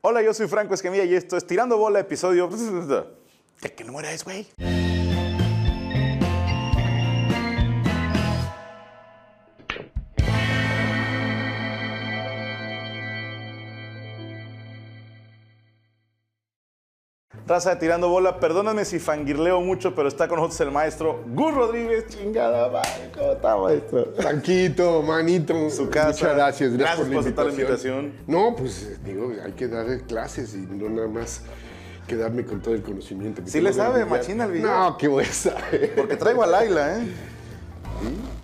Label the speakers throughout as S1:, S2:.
S1: Hola, yo soy Franco Escamilla y esto es Tirando Bola, episodio... De que no mueras, güey. Raza de Tirando Bola, perdóname si fangirleo mucho, pero está con nosotros el maestro Gus Rodríguez. Chingada madre, ¿cómo está, maestro?
S2: Tranquito, manito.
S1: Su casa.
S2: Muchas gracias.
S1: Gracias
S2: por,
S1: por
S2: la
S1: aceptar la
S2: invitación. No, pues digo, hay que dar clases y no nada más quedarme con todo el conocimiento. que
S1: Sí le sabe, machina el billar.
S2: No, qué voy a saber.
S1: Porque traigo a Laila, ¿eh?
S2: ¿No que eres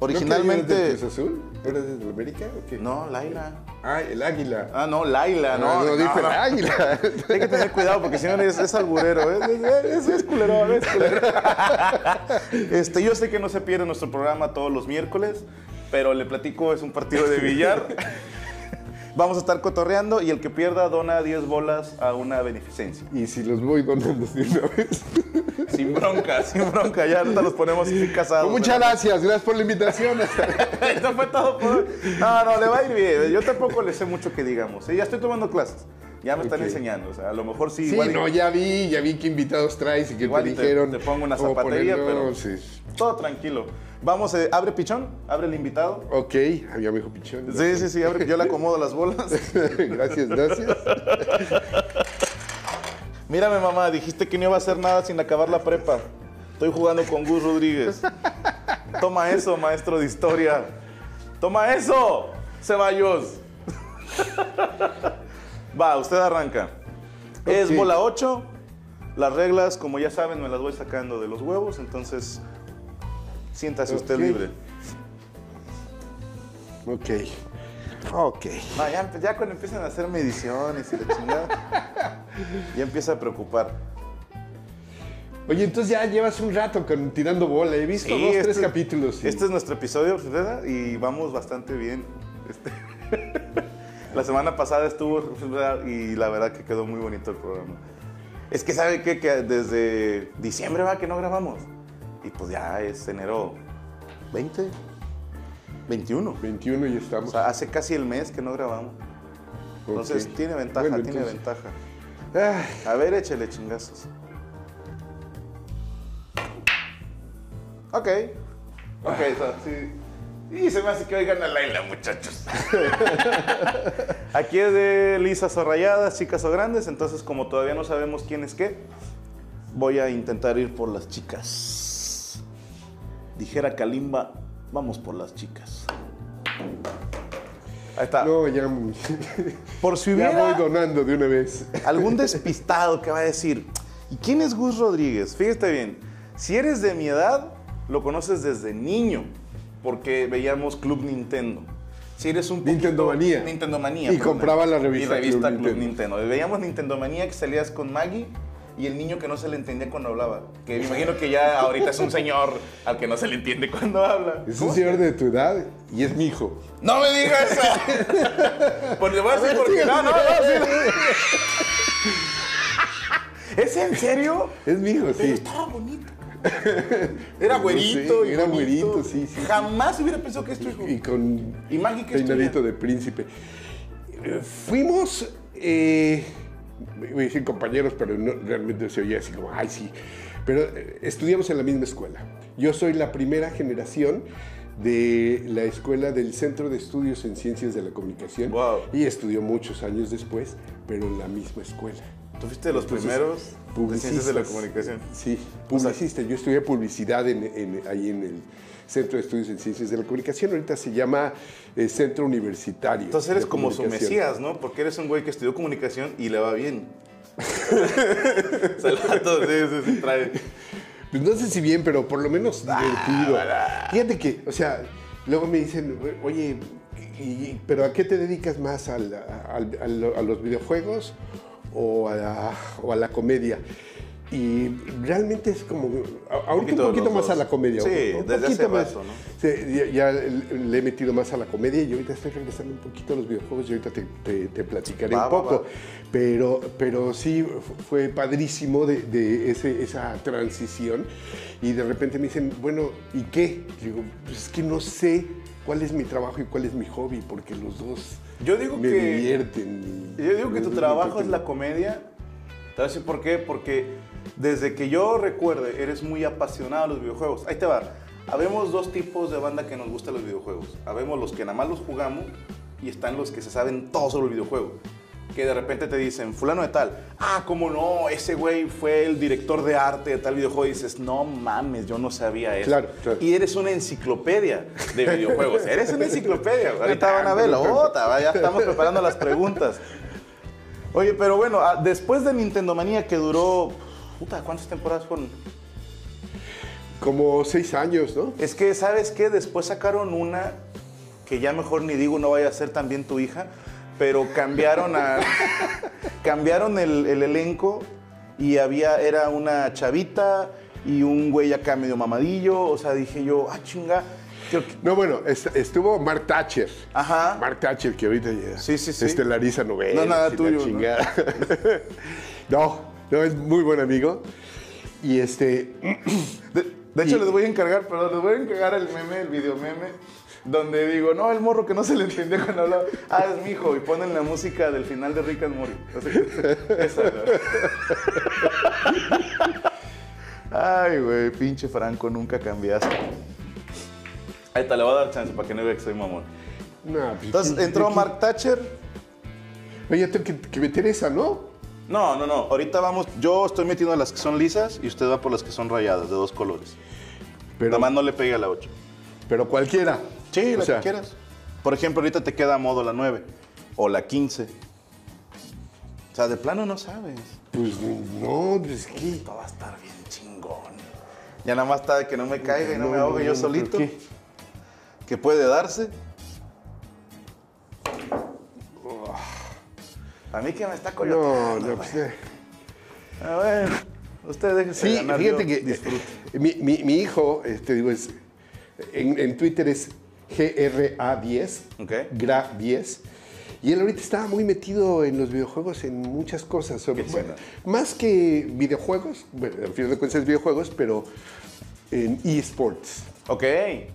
S1: Originalmente...
S2: Cruz Azul? ¿Eres de América o qué?
S1: No, Laila.
S2: Ah, el águila.
S1: Ah, no, Laila, no.
S2: no, no, dije el
S1: no.
S2: águila.
S1: Hay que tener cuidado porque si no es, es alburero, es, es, es, es culerón, es culerón. Este, yo sé que no se pierde nuestro programa todos los miércoles, pero le platico, es un partido de billar. Vamos a estar cotorreando y el que pierda dona 10 bolas a una beneficencia.
S2: y si los voy donando de una vez.
S1: Sin bronca, sin bronca, ya ahorita los ponemos casados.
S2: Pues muchas gracias, gracias por la invitación.
S1: Esto fue todo por. No, no, le va a ir bien. Yo tampoco le sé mucho que digamos. ¿sí? Ya estoy tomando clases. Ya me están enseñando. O sea, a lo mejor sí.
S2: Sí,
S1: igual
S2: no, ya vi, ya vi qué invitados traes y
S1: Igual
S2: te dijeron.
S1: te pongo una zapatería, pero-
S2: sí.
S1: Todo tranquilo. Vamos, eh, abre pichón, abre el invitado.
S2: Ok, había me dijo pichón.
S1: Sí, sí, sí, abre, yo le acomodo las bolas.
S2: gracias, gracias.
S1: Mírame, mamá, dijiste que no iba a hacer nada sin acabar la prepa. Estoy jugando con Gus Rodríguez. Toma eso, maestro de historia. Toma eso, Ceballos. Va, usted arranca. Es bola 8. Las reglas, como ya saben, me las voy sacando de los huevos, entonces siéntase usted libre.
S2: Ok. Ok.
S1: No, ya, ya cuando empiezan a hacer mediciones y la chingada, ya empieza a preocupar.
S2: Oye, entonces ya llevas un rato con, tirando bola. He visto
S1: Sí,
S2: dos, tres
S1: este-
S2: capítulos.
S1: Este es nuestro episodio ¿verdad? y vamos bastante bien. Este, la semana pasada estuvo ¿verdad? y la verdad que quedó muy bonito el programa. Es que sabe qué? que desde diciembre va que no grabamos y pues ya es enero 20, 21.
S2: 21 y
S1: O
S2: estamos.
S1: sea, hace casi el mes que no grabamos. Entonces tiene ventaja,
S2: Bueno,
S1: tiene
S2: entonces-
S1: ventaja.
S2: Ay,
S1: A ver, échele chingazos. Ok. Ok, so- sí. Y se me hace que oigan a Laila, muchachos. Aquí es de lisas o rayadas, chicas o grandes, entonces como todavía no sabemos quién es qué, voy a intentar ir por las chicas. Dijera Kalimba, vamos por las chicas. Ahí está.
S2: no, ya,
S1: por si
S2: ya
S1: hubiera
S2: voy donando de una vez.
S1: algún despistado que va a decir, ¿y quién es Gus Rodríguez? Fíjate bien, si eres de mi edad, lo conoces desde niño, porque veíamos Club Nintendo. Si eres un
S2: Nintendo Manía.
S1: Nintendo Manía.
S2: Y compraba la revista
S1: Y revista
S2: Club
S1: Club,
S2: Nintendo.
S1: Nintendo. Veíamos Nintendo Manía que salías con Maggie y el niño que no se le entendía cuando hablaba. Que me imagino que ya ahorita es un señor al que no se le entiende cuando habla.
S2: Es un señor de tu edad y es mi hijo.
S1: ¡No me digas eso! Le voy a decir porque... No, no, no. ¿Es en serio?
S2: Es mi hijo,
S1: Pero
S2: sí.
S1: estaba bonito. Era güerito.
S2: Sí,
S1: y
S2: era
S1: bonito.
S2: güerito, sí, sí.
S1: Jamás hubiera pensado que es tu hijo.
S2: Y con
S1: ¿Y qué
S2: peinadito de príncipe. Fuimos, eh, a decir compañeros, pero no, realmente se oía así como, ay, sí. Pero eh, estudiamos en la misma escuela. Yo soy la primera generación de la escuela del Centro de Estudios en Ciencias de la Comunicación.
S1: Wow.
S2: Y estudió muchos años después, pero en la misma escuela.
S1: ¿Tú fuiste de los
S2: Entonces,
S1: primeros de ciencias de la
S2: publicistas.
S1: comunicación?
S2: Sí, publicista. Yo estudié publicidad en- en- ahí en el Centro de Estudios en Ciencias de la Comunicación. Ahorita se llama eh, Centro Universitario.
S1: Entonces eres como su mesías, ¿no? Porque eres un güey que estudió comunicación y le va bien. Saludos, sí, sí, sí, trae.
S2: Pues no sé si bien, pero por lo menos
S1: Ah,
S2: divertido. Fíjate que, o sea, luego me dicen, oye, y- ¿pero a qué te dedicas más? ¿Al- al- al- a los videojuegos o a, la, o a la comedia? Y realmente es como, ahorita un
S1: poquito
S2: más a la comedia.
S1: Sí,
S2: un
S1: desde hace
S2: más.
S1: rato, ¿no?
S2: Sí, ya, ya le he metido más a la comedia y ahorita estoy regresando un poquito a los videojuegos y ahorita te, te- te platicaré
S1: Va,
S2: un poco.
S1: va.
S2: Pero, pero sí fu- fue padrísimo de, de ese- esa transición y de repente me dicen, bueno, ¿y qué? Digo, pues es que no sé cuál es mi trabajo y cuál es mi hobby, porque los dos
S1: Yo digo
S2: me
S1: que-
S2: divierten.
S1: Yo digo que tu trabajo es la comedia. Te voy a decir por qué. Porque desde que yo recuerde, eres muy apasionado de los videojuegos. Ahí te va. Habemos dos tipos de banda que nos gustan los videojuegos. Habemos los que nada más los jugamos y están los que se saben todo sobre el videojuego. Que de repente te dicen, fulano de tal, ah, cómo no, ese güey fue el director de arte de tal videojuego. Y dices, no mames, yo no sabía eso.
S2: Claro, claro.
S1: Y eres una enciclopedia de videojuegos. eres una enciclopedia. Ahorita van a ver la otra, ya estamos preparando las preguntas. Oye, pero bueno, ah, después de Nintendo Manía que duró, puta, ¿cuántas temporadas fueron?
S2: Como seis años, ¿no?
S1: Es que, ¿sabes qué? Después sacaron una que ya mejor ni digo, no vaya a ser también tu hija, pero cambiaron a cambiaron el, el elenco y había era una chavita y un güey acá medio mamadillo, o sea, dije yo, ah, chinga, que-
S2: No, bueno, est- estuvo Mark Thatcher.
S1: Ajá.
S2: Mark Thatcher, que ahorita ya
S1: Sí, sí, sí.
S2: estelariza novelas.
S1: No, nada tuyo, ¿no?
S2: ¿no? No, es muy buen amigo. Y este,
S1: De, de hecho,
S2: Y-
S1: les voy a encargar, perdón, les voy a encargar el meme, el video meme, donde digo, no, el morro que no se le entendió cuando hablaba, ah, es mi hijo, y ponen la música del final de Rick and Morty. O sea, esa, ¿no? Ay, güey, pinche Franco, nunca cambiaste. Ahí te le voy a dar chance para que no vea que soy mamón.
S2: no, pues,
S1: Entonces
S2: ¿qué-
S1: entró Mark Thatcher.
S2: Oye, que, que meter esa, ¿no?
S1: No, no, no, ahorita vamos, yo estoy metiendo las que son lisas y usted va por las que son rayadas, de dos colores.
S2: Pero,
S1: Nada más no le pegue a la 8.
S2: pero cualquiera.
S1: Sí,
S2: O
S1: la
S2: sea,
S1: que quieras. Por ejemplo, ahorita te queda a modo la 9 o la 15. O sea, de plano no sabes.
S2: Pues no, es que.
S1: Esto va a estar bien chingón. Ya nada más está de que no me caiga y no,
S2: No,
S1: me ahogue
S2: no,
S1: yo solito. Que puede darse. A mí que me está
S2: No,
S1: coyoteando.
S2: no,
S1: güey.
S2: eh.
S1: A ver, usted déjese
S2: Sí,
S1: ganar,
S2: fíjate
S1: yo
S2: que eh, mi, mi- mi hijo, este, digo, es, en, en Twitter es GRA10,
S1: Ok.
S2: GRA10, y él ahorita estaba muy metido en los videojuegos, en muchas cosas. sobre- bueno, más que videojuegos, bueno, al final de cuentas es videojuegos, pero en eSports,
S1: Ok. ¿Está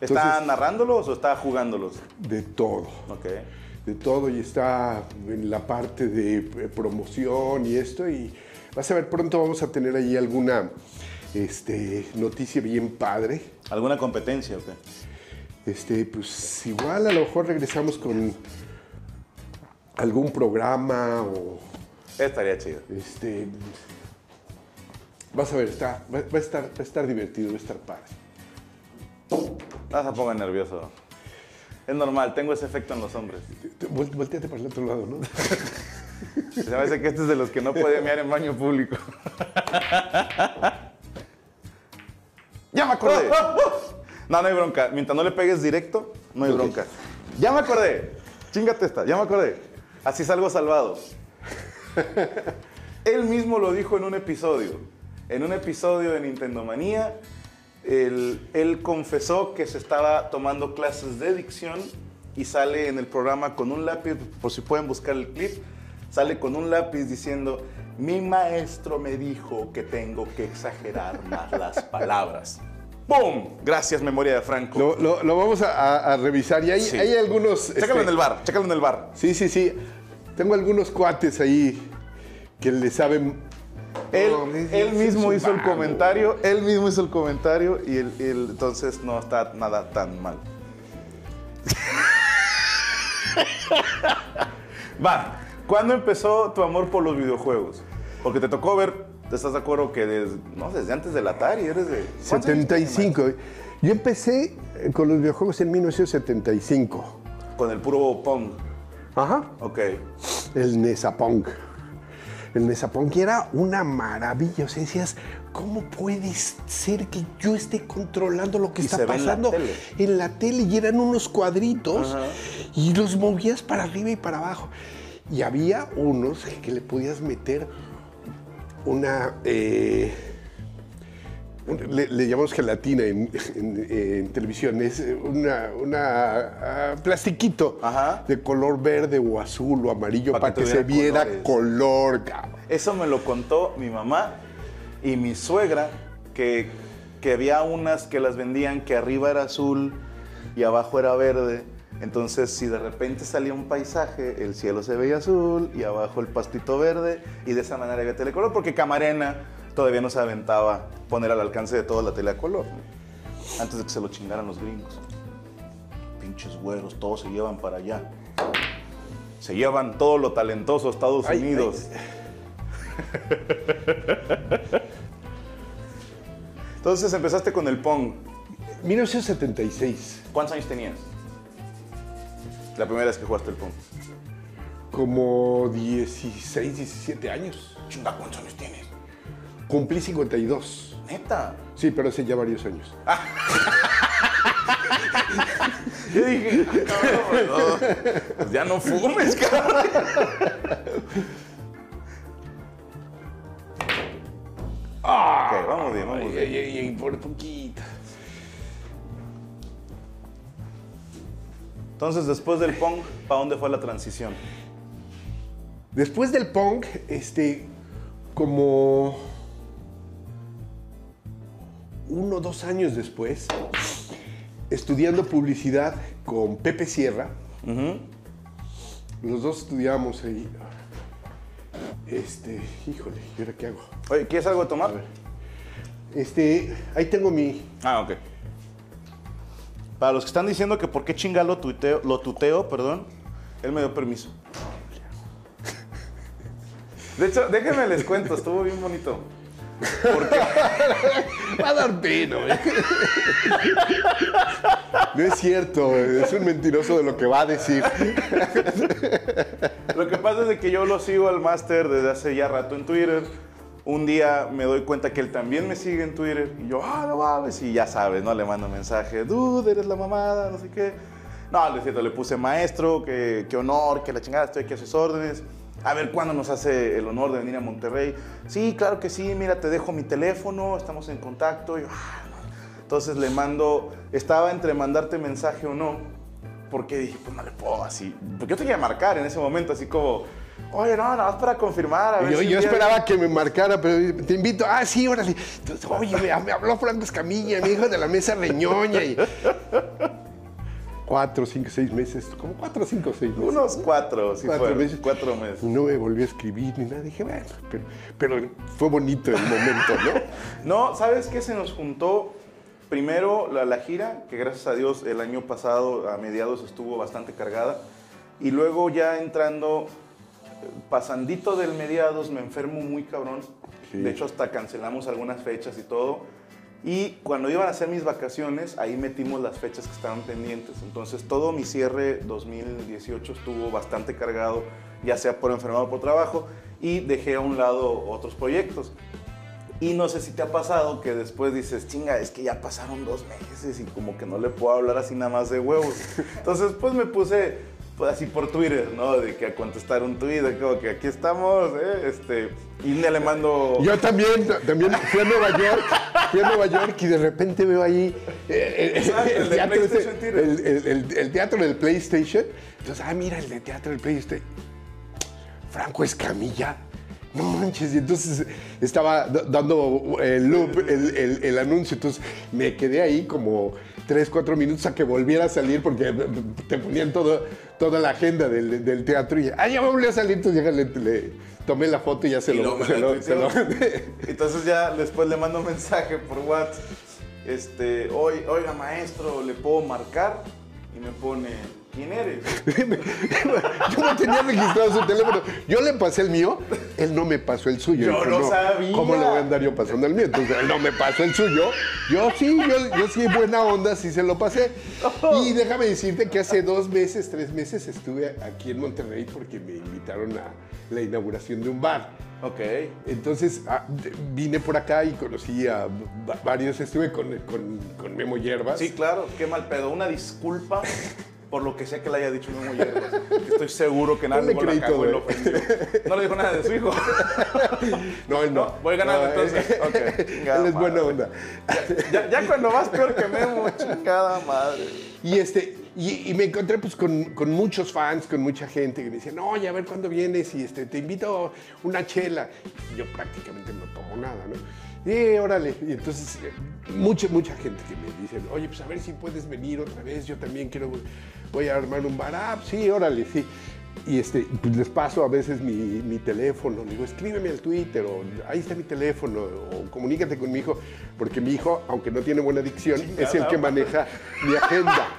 S2: Entonces-
S1: narrándolos o está jugándolos?
S2: de todo.
S1: Ok.
S2: De todo y está en la parte de eh, promoción y esto y vas a ver pronto vamos a tener ahí alguna este, noticia bien padre.
S1: ¿Alguna competencia? ok?
S2: Este, pues igual a lo mejor regresamos con algún programa o
S1: Estaría chido.
S2: este vas a ver, está, va, va a estar, va a estar divertido, va a estar padre.
S1: No se ponga nervioso. Es normal, tengo ese efecto en los hombres.
S2: Te- vol- Volteate para el otro lado, ¿no?
S1: Se hace que este es de los que no puede mear en baño público. ¡Ya me acordé! No, no hay bronca. Mientras no le pegues directo, no hay bronca. ¡Ya me acordé! Chingate esta, ya me acordé. Así salgo salvado. Él mismo lo dijo en un episodio. En un episodio de Nintendo Manía, él, él confesó que se estaba tomando clases de dicción y sale en el programa con un lápiz, por si pueden buscar el clip, sale con un lápiz diciendo, mi maestro me dijo que tengo que exagerar más las palabras. ¡Pum! Gracias, memoria de Franco.
S2: Lo, lo- lo vamos a, a- a revisar y hay,
S1: Sí.
S2: hay algunos...
S1: Chécalo
S2: este,
S1: en el bar, chécalo en el bar.
S2: Sí, sí, sí. Tengo algunos cuates ahí que le saben.
S1: Él, mismo hizo el comentario, él mismo hizo el comentario y él, él- entonces no está nada tan mal. Va, ¿cuándo empezó tu amor por los videojuegos? Porque te tocó ver, ¿te estás de acuerdo que desde, no, desde antes del Atari eres de... ¿cuántos años tienes,
S2: 75. Yo empecé eh, con los videojuegos en 1975.
S1: Mike? Con el puro Pong.
S2: Ajá.
S1: Ok.
S2: El Nesapong. El Nesapong que era una maravilla. O sea, decías, ¿cómo puede ser que yo esté controlando lo que
S1: Y
S2: está
S1: en la
S2: pasando en la tele? Y eran unos cuadritos
S1: Ajá.
S2: y los movías para arriba y para abajo. Y había unos que le podías meter una. eh, le, le llamamos gelatina en, en- en televisión, es una, una, ah, plastiquito
S1: Ajá.
S2: de color verde o azul o amarillo para que, se viera
S1: colores.
S2: color, cabrón.
S1: Eso me lo contó mi mamá y mi suegra, que, que había unas que las vendían que arriba era azul y abajo era verde. Entonces, si de repente salía un paisaje, el cielo se veía azul y abajo el pastito verde, y de esa manera había telecolor, porque Camarena todavía no se aventaba poner al alcance de toda la tele a color, ¿no? antes de que se lo chingaran los gringos. Pinches güeros, todos se llevan para allá. Se llevan todo lo talentoso Estados
S2: Ay,
S1: Unidos. Entonces empezaste con el Pong.
S2: 1976,
S1: ¿Cuántos años tenías? La primera vez que jugaste el Pong.
S2: como 16, 17 años.
S1: Chinga, ¿cuántos años?
S2: Cumplí 52.
S1: Neta.
S2: Sí, pero hace ya varios años.
S1: Yo dije, "Ah, cabrón, no, pues ya no fumes, cabrón. Ok, vamos bien, vamos bien.
S2: ay, por poquito.
S1: Entonces, después del Pong, ¿para dónde fue la transición?
S2: Después del punk, este, como uno o dos años después, estudiando publicidad con Pepe Sierra, los dos estudiábamos ahí. Este, híjole, ¿y ahora qué hago?
S1: Oye, ¿quieres algo de tomar?
S2: Este, ahí tengo mi.
S1: Ah, ok. Para los que están diciendo que por qué chinga lo tuteo, lo tuteo, perdón, él me dio permiso. De hecho, déjenme les cuento, estuvo bien bonito.
S2: Va a dar pena, güey. No es cierto, es un mentiroso de lo que va a decir.
S1: Lo que pasa es de que yo lo sigo al máster desde hace ya rato en Twitter. Un día me doy cuenta que él también me sigue en Twitter. Y yo, ah, no mames. Y ya sabes, ¿no? Le mando mensaje, dude, eres la mamada, no sé qué. No, le cierto, le puse maestro, que, qué honor, que la chingada, estoy aquí a sus órdenes. A ver cuándo nos hace el honor de venir a Monterrey. Sí, claro que sí, mira, te dejo mi teléfono, estamos en contacto. Yo, ah, no. Entonces le mando, estaba entre mandarte mensaje o no, porque dije, pues no le puedo así. Porque yo te iba a marcar en ese momento, así como, oye, no, nada más para confirmar. A ver
S2: Yo,
S1: si
S2: esperaba que me marcara, pero te invito. Ah, sí, órale. Entonces, Oye, me, me habló Franco Escamilla, mi hijo de la mesa reñoña. Y... Cuatro, cinco, seis meses. Como cuatro, cinco, seis meses.
S1: Unos cuatro, sí
S2: Cuatro
S1: fueron,
S2: meses.
S1: Cuatro meses.
S2: No me volvió a escribir ni nada. Dije, bueno, pero, pero fue bonito el momento, ¿no?
S1: No, ¿sabes qué? Se nos juntó primero la, la gira, que gracias a Dios el año pasado a mediados estuvo bastante cargada. Y luego ya entrando, pasandito del mediados, me enfermo muy cabrón.
S2: Sí.
S1: De hecho, hasta cancelamos algunas fechas y todo. Y cuando iban a hacer mis vacaciones, ahí metimos las fechas que estaban pendientes. Entonces, todo mi cierre 2018 estuvo bastante cargado, ya sea por enfermedad o por trabajo, y dejé a un lado otros proyectos. Y no sé si te ha pasado que después dices, chinga, es que ya pasaron dos meses y como que no le puedo hablar así nada más de huevos. Entonces, pues me puse pues así por Twitter, ¿no? De que a contestar un tweet, de como que aquí estamos, ¿eh? Este, y le mando...
S2: Yo también, también fui a Nueva York, fui a Nueva York y de repente veo ahí eh, el,
S1: Exacto, el
S2: teatro, este, el- el- teatro del PlayStation. Entonces, ah, mira, el de teatro del PlayStation. Franco Escamilla. No manches, y entonces estaba dando el loop, el, el- el anuncio, entonces me quedé ahí como 3, 4 minutos a que volviera a salir porque te ponían todo, toda la agenda del, del teatro y ah, ya volvió a salir, entonces ya le, le tomé la foto y ya se
S1: Y
S2: lo, se
S1: lo
S2: se.
S1: Entonces ya después le mando un mensaje por WhatsApp. Este, "Oy- oiga maestro, ¿le puedo marcar? Y me pone, ¿quién eres?
S2: Yo no tenía registrado su teléfono. Yo le pasé el mío, él no me pasó el suyo.
S1: Yo no sabía.
S2: ¿Cómo le voy a andar yo pasando el mío? Entonces él no me pasó el suyo. Yo sí, yo, yo sí, buena onda, sí se lo pasé. Y déjame decirte que hace dos meses, tres meses estuve aquí en Monterrey porque me invitaron a la inauguración de un bar.
S1: Ok.
S2: Entonces ah, vine por acá y conocí a va- varios, estuve con, con, con Memo Hierbas.
S1: Sí, claro, qué mal pedo. Una disculpa por lo que sea que le haya dicho Memo Hierbas. Estoy seguro que luego la cagó y lo ofendió. No le dijo nada de su hijo.
S2: No, él no.
S1: No, voy ganando
S2: No,
S1: entonces.
S2: él-
S1: Ok, chingada
S2: Él es buena onda.
S1: Ya, ya cuando vas peor que Memo, chingada madre.
S2: Y este, Y, y me encontré pues con, con muchos fans, con mucha gente que me decían, oye, a ver cuándo vienes y este, te invito una chela. Y yo prácticamente no tomo nada, ¿no? Y órale, y entonces eh, mucha, mucha gente que me dicen, oye, pues a ver si puedes venir otra vez, yo también quiero, voy a armar un bar, ah, sí, órale, sí. Y este, pues les paso a veces mi, mi teléfono, digo, escríbeme al Twitter, o ahí está mi teléfono, o comunícate con mi hijo, porque mi hijo, aunque no tiene buena dicción, es el que maneja mi agenda.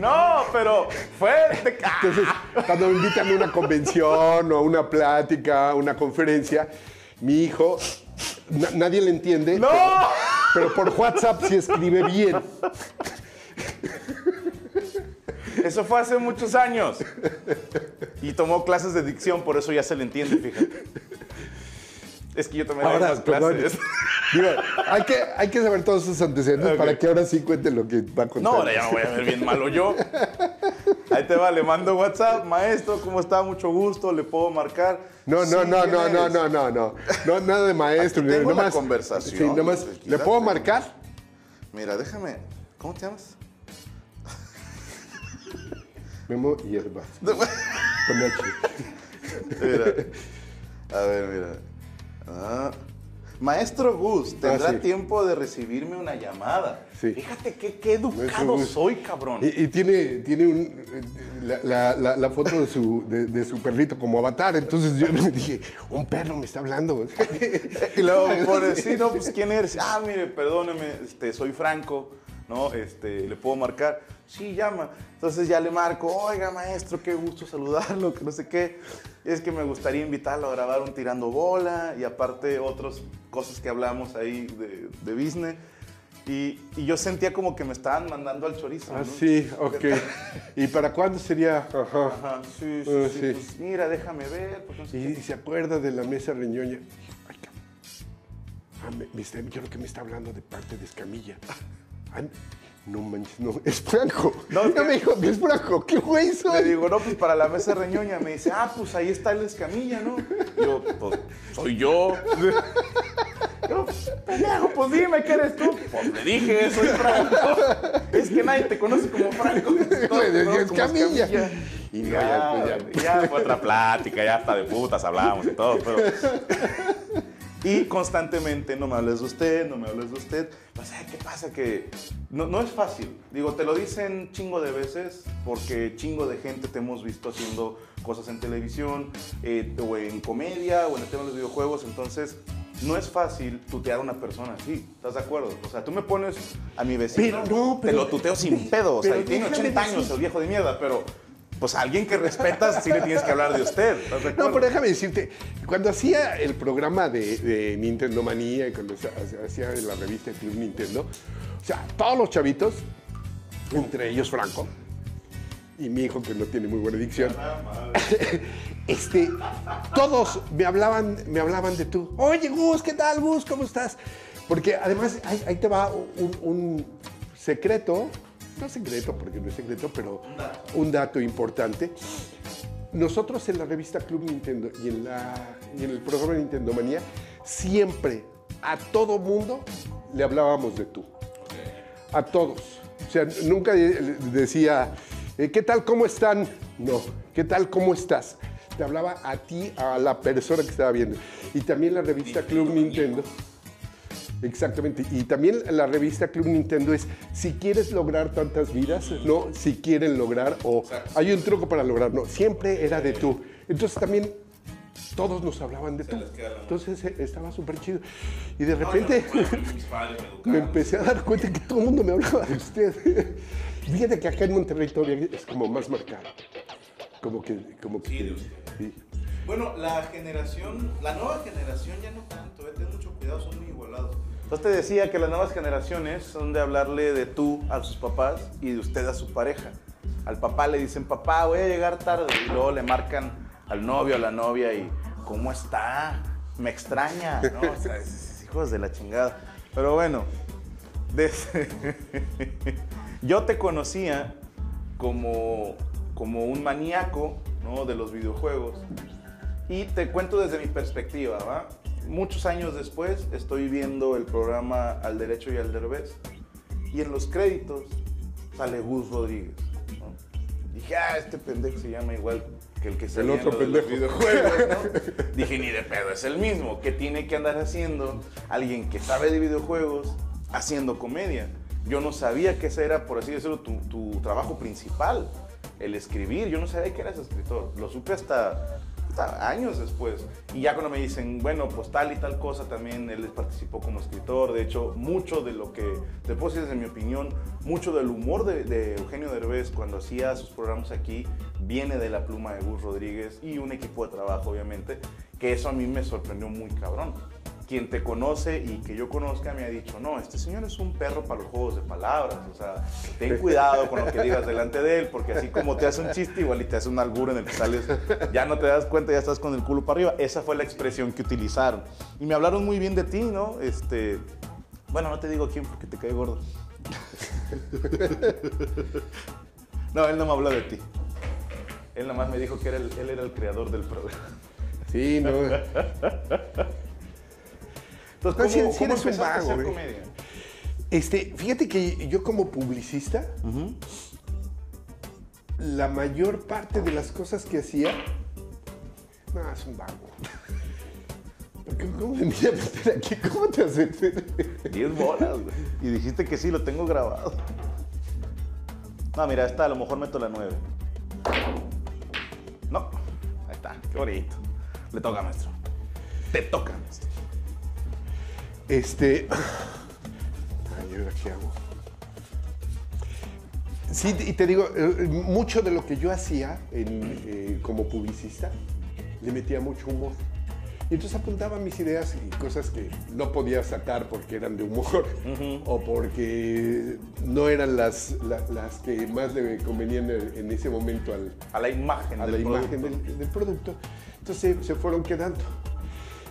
S1: No, pero fue de ca-
S2: Entonces, cuando me invitan a una convención o a una plática, una conferencia, mi hijo, na- nadie le entiende.
S1: ¡No!
S2: Pero, pero por WhatsApp sí escribe bien.
S1: Eso fue hace muchos años. Y tomó clases de dicción, por eso ya se le entiende, fíjate. Es que yo también doy
S2: Ahora,
S1: esas
S2: perdón,
S1: clases.
S2: digo, hay que, hay que saber todos sus antecedentes para que ahora sí cuente lo que va a contar.
S1: No, ahora ya me voy a ver bien malo yo. Ahí te va, le mando WhatsApp, maestro, ¿cómo está? Mucho gusto, le puedo marcar.
S2: No, no,
S1: Sí,
S2: no,
S1: ¿quién
S2: no, no, no, no, no, no, nada de maestro.
S1: Aquí tengo conversación,
S2: Sí, nada más,
S1: tranquila,
S2: ¿le puedo marcar?
S1: Mira, déjame. ¿Cómo te llamas?
S2: Memo Hierba. Con H.
S1: Mira. A ver, mira. Ah. Maestro Gus, tendrá
S2: Ah, sí.
S1: tiempo de recibirme una llamada.
S2: Sí.
S1: Fíjate qué, educado soy, cabrón.
S2: Y, y tiene, tiene un, eh, la, la- la- la foto de su, de, de su perrito como avatar. Entonces yo le dije, un perro me está hablando.
S1: Y luego pone, sí, no, pues ¿quién eres? Ah, mire, perdóneme, este, soy Franco, ¿no? Este, ¿le puedo marcar? Sí, llama. Entonces ya le marco, oiga, maestro, qué gusto saludarlo, que no sé qué. Es que me gustaría invitarlo a grabar un tirando bola y aparte otras cosas que hablamos ahí de, de business. Y, y yo sentía como que me estaban mandando al chorizo.
S2: Ah,
S1: ¿no?
S2: sí, ok. ¿Y para cuándo sería? Ajá.
S1: Ajá, sí, sí,
S2: Ah,
S1: sí,
S2: sí.
S1: pues, mira, déjame ver. pues, no sé
S2: Y, se acuerda de la mesa reñoña. Ay. Ah, me- me está- yo creo que me está hablando de parte de Escamilla. Ah, no manches, no, es Franco.
S1: No, es que-
S2: me dijo que es Franco. ¿Qué güey
S1: Le
S2: soy?
S1: digo, no, pues para la mesa reñoña. Me dice, ah, pues ahí está el escamilla, ¿no? Yo, pues, soy yo. Yo, pendejo, pues dime que eres tú. Pues le dije, soy Franco. Es que nadie te conoce como Franco. Te
S2: decía Escamilla.
S1: Y
S2: Y no,
S1: ya,
S2: ya, pues, ya.
S1: ya fue otra plática, ya hasta de putas hablamos y todo, pero... Y constantemente, no me hables de usted, no me hables de usted. O sea, ¿qué pasa? Que no, no es fácil. Digo, te lo dicen chingo de veces porque chingo de gente te hemos visto haciendo cosas en televisión eh, o en comedia o en el tema de los videojuegos. Entonces, no es fácil tutear a una persona así. ¿Estás de acuerdo? O sea, tú me pones a mi vecino,
S2: Pero no,
S1: te
S2: pero-
S1: lo tuteo sin pedo. O sea, y tiene
S2: déjame
S1: 80 años
S2: decir-
S1: el viejo de mierda, pero pues a alguien que respetas sí le tienes que hablar de usted. ¿Estás de
S2: No, pero déjame decirte, cuando hacía el programa de, de Nintendo Manía, cuando hacía la revista Club Nintendo, o sea, todos los chavitos, entre ellos Franco, y mi hijo que no tiene muy buena dicción, este, todos me hablaban, me hablaban de tú. Oye, Gus, ¿qué tal, Gus? ¿Cómo estás? Porque además ahí, ahí te va un, un secreto, no secreto porque no es secreto, pero un dato importante. Nosotros en la revista Club Nintendo y en, la, y en el programa Nintendo Manía, siempre a todo mundo le hablábamos de tú. A todos. O sea, nunca de- decía, eh, ¿qué tal, cómo están? No, ¿qué tal, cómo estás? Te hablaba a ti, a la persona que estaba viendo. Y también la revista Club Nintendo. Exactamente. Y también la revista Club Nintendo es si quieres lograr tantas vidas, no si quieren lograr o hay un truco para lograr, no, siempre era de tú. Entonces también todos nos hablaban de tú. Entonces eh, estaba súper chido. Y de repente me empecé a dar cuenta que todo el mundo me hablaba de usted. Fíjate que acá en Monterrey todavía es como más marcado. Como que, como que. sí.
S1: Bueno, la generación, la nueva generación ya no tanto, eh, ten mucho cuidado, son muy igualados. Entonces te decía que las nuevas generaciones son de hablarle de tú a sus papás y de usted a su pareja. Al papá le dicen, papá, voy a llegar tarde. Y luego le marcan al novio, a la novia y, ¿cómo está? Me extraña, ¿no? O sea, es- es hijos de la chingada. Pero bueno, desde- yo te conocía como, como un maníaco ¿no? de los videojuegos. Y te cuento desde mi perspectiva, ¿va? Muchos años después estoy viendo el programa Al Derecho y al Derbez. Y en los créditos sale Gus Rodríguez. ¿no? Dije, ah, este pendejo se llama igual que el que se
S2: otro pendejo.
S1: videojuegos, ¿no? Dije, ni de pedo, es el mismo. ¿Qué tiene que andar haciendo alguien que sabe de videojuegos haciendo comedia? Yo no sabía que ese era, por así decirlo, tu, tu trabajo principal, el escribir. Yo no sabía que eras escritor. Lo supe hasta años después. Y ya cuando me dicen, bueno, pues tal y tal cosa también, él participó como escritor. De hecho, mucho de lo que, te puedo decir desde mi opinión, mucho del humor de, de Eugenio Derbez cuando hacía sus programas aquí, viene de la pluma de Gus Rodríguez y un equipo de trabajo, obviamente, que eso a mí me sorprendió muy cabrón quien te conoce y que yo conozca me ha dicho, no, este señor es un perro para los juegos de palabras, o sea, ten cuidado con lo que digas delante de él, porque así como te hace un chiste, igual y te hace un albur en el que sales, ya no te das cuenta, ya estás con el culo para arriba. Esa fue la expresión que utilizaron. Y me hablaron muy bien de ti, ¿no? Este, bueno, no te digo quién porque te cae gordo. No, él no me habló de ti. Él nada más me dijo que era el- él era el creador del programa.
S2: Sí, no.
S1: Entonces, ¿cómo,
S2: sí
S1: cómo
S2: eres un
S1: empezaste a hacer
S2: vago, güey.
S1: comedia?
S2: Este, fíjate que yo como publicista, la mayor parte de las cosas que hacía, no, es un vago. ¿Cómo me mira meter aquí? ¿Cómo te hace?
S1: 10 bolas, güey. Y dijiste que sí, lo tengo grabado. No, mira, esta a lo mejor meto la 9. No, ahí está, qué bonito. Le toca, maestro. Te toca, maestro.
S2: Este. Ay, ¿ahora qué hago? Sí, y te digo, eh, mucho de lo que yo hacía en, eh, como publicista le metía mucho humor. Y entonces apuntaba mis ideas y cosas que no podía sacar porque eran de humor o porque no eran las, la- las que más le convenían en ese momento al,
S1: A la imagen
S2: a
S1: del
S2: la imagen
S1: producto.
S2: del, del producto. Entonces se fueron quedando.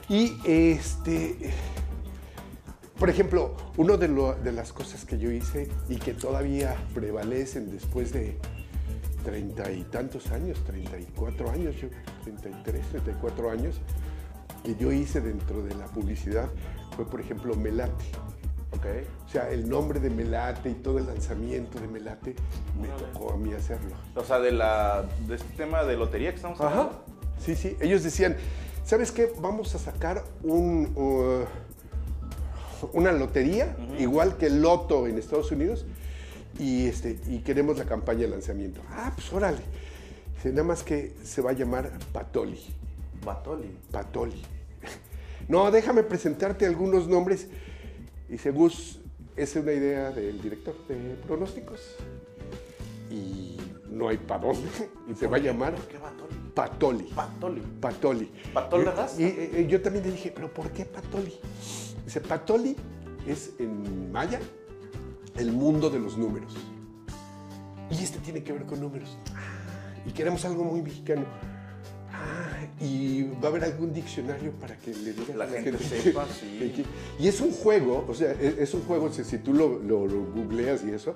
S2: Y este, por ejemplo, una de, lo- de las cosas que yo hice y que todavía prevalecen después de treinta y tantos años, 34 años, yo 33, 34 años, que yo hice dentro de la publicidad fue, por ejemplo, Melate.
S1: Ok.
S2: O sea, el nombre de Melate y todo el lanzamiento de Melate me tocó a mí hacerlo.
S1: O sea, de, la, de este tema de lotería que estamos hablando.
S2: Ajá. Sí, sí. Ellos decían, ¿sabes qué? Vamos a sacar un, uh, una lotería, igual que el Loto en Estados Unidos, y, este, y queremos la campaña de lanzamiento. Ah, pues órale. Dice, nada más que se va a llamar Patoli.
S1: Batoli.
S2: Patoli. No, déjame presentarte algunos nombres. Dice, Gus, es una idea del director de pronósticos. Y no hay para dónde. Y se va a llamar
S1: ¿Por qué Batoli?
S2: Patoli.
S1: Batoli.
S2: Patoli.
S1: ¿Patol de
S2: Y-
S1: raza?
S2: Y, y yo también le dije, ¿pero por qué Patoli? Dice, Patoli es en maya el mundo de los números. Y este tiene que ver con números. Y queremos algo muy mexicano. Ah, y va a haber algún diccionario para que le diga
S1: La
S2: a
S1: gente sepa, sí.
S2: Y es un juego, o sea, es, es un juego, si, si tú lo, lo- lo googleas y eso,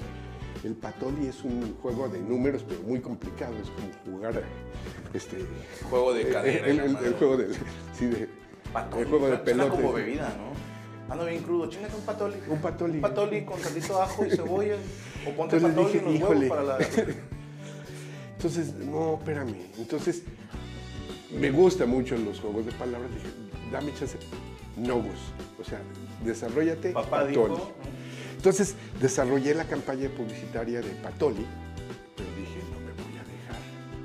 S2: el Patoli es un juego de números, pero muy complicado. Es como jugar este,
S1: Juego de
S2: el-
S1: cadera.
S2: El,
S1: la
S2: juego del. Sí, de,
S1: Patoli.
S2: el juego de pelota.
S1: como bebida, ¿no? Ando bien crudo, chingate un patoli.
S2: Un patoli.
S1: Un patoli con tantito ajo y cebolla. O ponte
S2: Entonces
S1: patoli
S2: dije, híjole.
S1: huevos para la...
S2: Entonces, no, espérame. Entonces, me gustan mucho los juegos de palabras. Dije, dame chance. No, Gus. O sea, desarrollate.
S1: Papá
S2: Patoli.
S1: dijo...
S2: Entonces, desarrollé la campaña publicitaria de Patoli, pero dije, no me voy a dejar.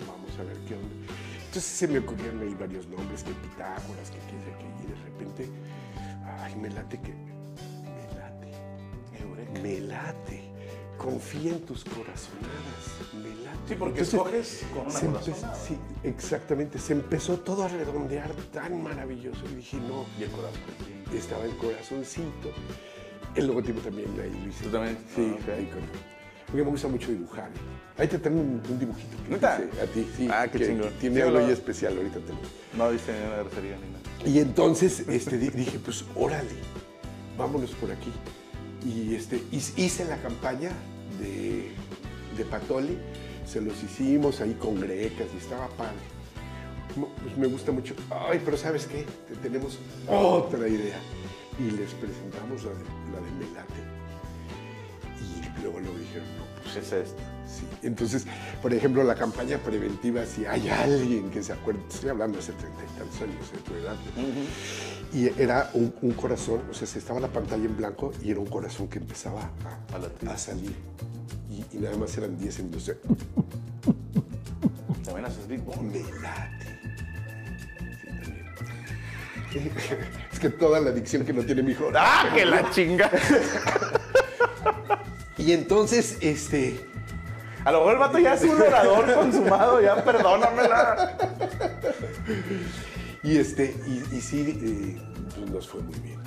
S2: Vamos a ver qué onda. Entonces se me ocurrieron ahí varios nombres, que Pitágoras, que qué, y de repente, ay, me late que. Me late.
S1: Eureka.
S2: Me late. Confía en tus corazonadas. Me late.
S1: Sí, porque
S2: Entonces,
S1: escoges con una corazonada.
S2: Sí, exactamente. Se empezó todo a redondear tan maravilloso. Y dije, no,
S1: Y el corazón.
S2: estaba el corazoncito. El logotipo también ahí lo hice.
S1: ¿Tú también?
S2: Sí,
S1: Ah,
S2: ahí con. Porque me gusta mucho dibujar. Ahí te tengo un, un dibujito que
S1: ¿Neta?
S2: hice a ti. Sí,
S1: Ah, qué
S2: que
S1: chingón.
S2: Tiene
S1: Sí,
S2: algo especial, ahorita te lo-
S1: No dice ni una grosería ni nada.
S2: Y entonces este, di- dije, pues órale, vámonos por aquí. Y este, hice la campaña de, de Patoli, se los hicimos ahí con grecas y estaba padre. Pues me gusta mucho. Ay, pero ¿sabes qué? Te- tenemos otra idea. Y les presentamos la de, la de Melate. Y luego luego dijeron, no, pues
S1: Es esto.
S2: Sí. Entonces, por ejemplo, la campaña preventiva, si hay alguien que se acuerde, estoy hablando hace treinta y tantos años de tu edad, y era un, un corazón, o sea, se estaba la pantalla en blanco y era un corazón que empezaba a, salir. Y, y nada más eran 10 segundos. de,
S1: También haces beatbox.
S2: Me late. Sí. Es que toda la adicción que no tiene mi hijo.
S1: ¡Ah, que la chinga!
S2: Y entonces, este,
S1: A lo mejor el vato ya es un orador consumado, ya perdónamela.
S2: y este, y, y sí, eh, pues nos fue muy bien.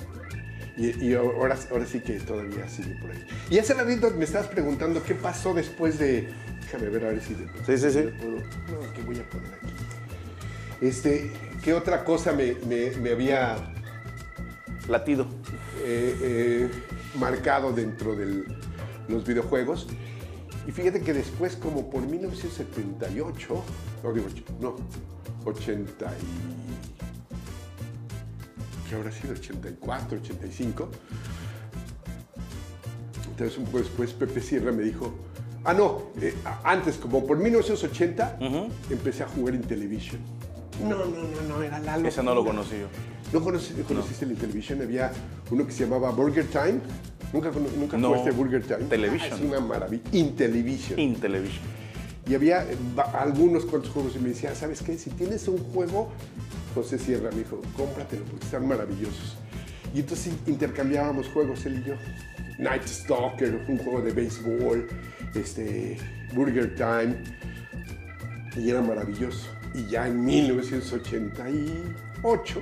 S2: Y, y ahora, ahora sí que todavía sigue por ahí. Y hace ratito me estabas preguntando qué pasó después de. Déjame ver a ver si. de-
S1: Sí, sí, sí.
S2: puedo- no, ¿qué voy a poner aquí? Este, ¿qué otra cosa me, me- me había
S1: Latido.
S2: eh, eh, marcado dentro de los videojuegos. Y fíjate que después, como por 1978, no digo, no, 80 y... ¿Qué habrá sido? 84, 85. Entonces un poco después Pepe Sierra me dijo, ah no, eh, antes, como por 1980, empecé a jugar en Television. No, no, no, no, era la
S1: Ese no lo conocí yo.
S2: ¿No conocí- conociste en Television? Había uno que se llamaba Burger Time. ¿Nunca, nunca
S1: No.
S2: Burger Time?
S1: Television.
S2: Ah, es una maravilla. In Television.
S1: In Television.
S2: Y había algunos cuantos juegos y me decía, ¿sabes qué? Si tienes un juego, José Sierra me dijo, cómpratelo porque están maravillosos. Y entonces intercambiábamos juegos él y yo. Night Stalker, un juego de béisbol, este, Burger Time. Y era maravilloso. Y ya en 1988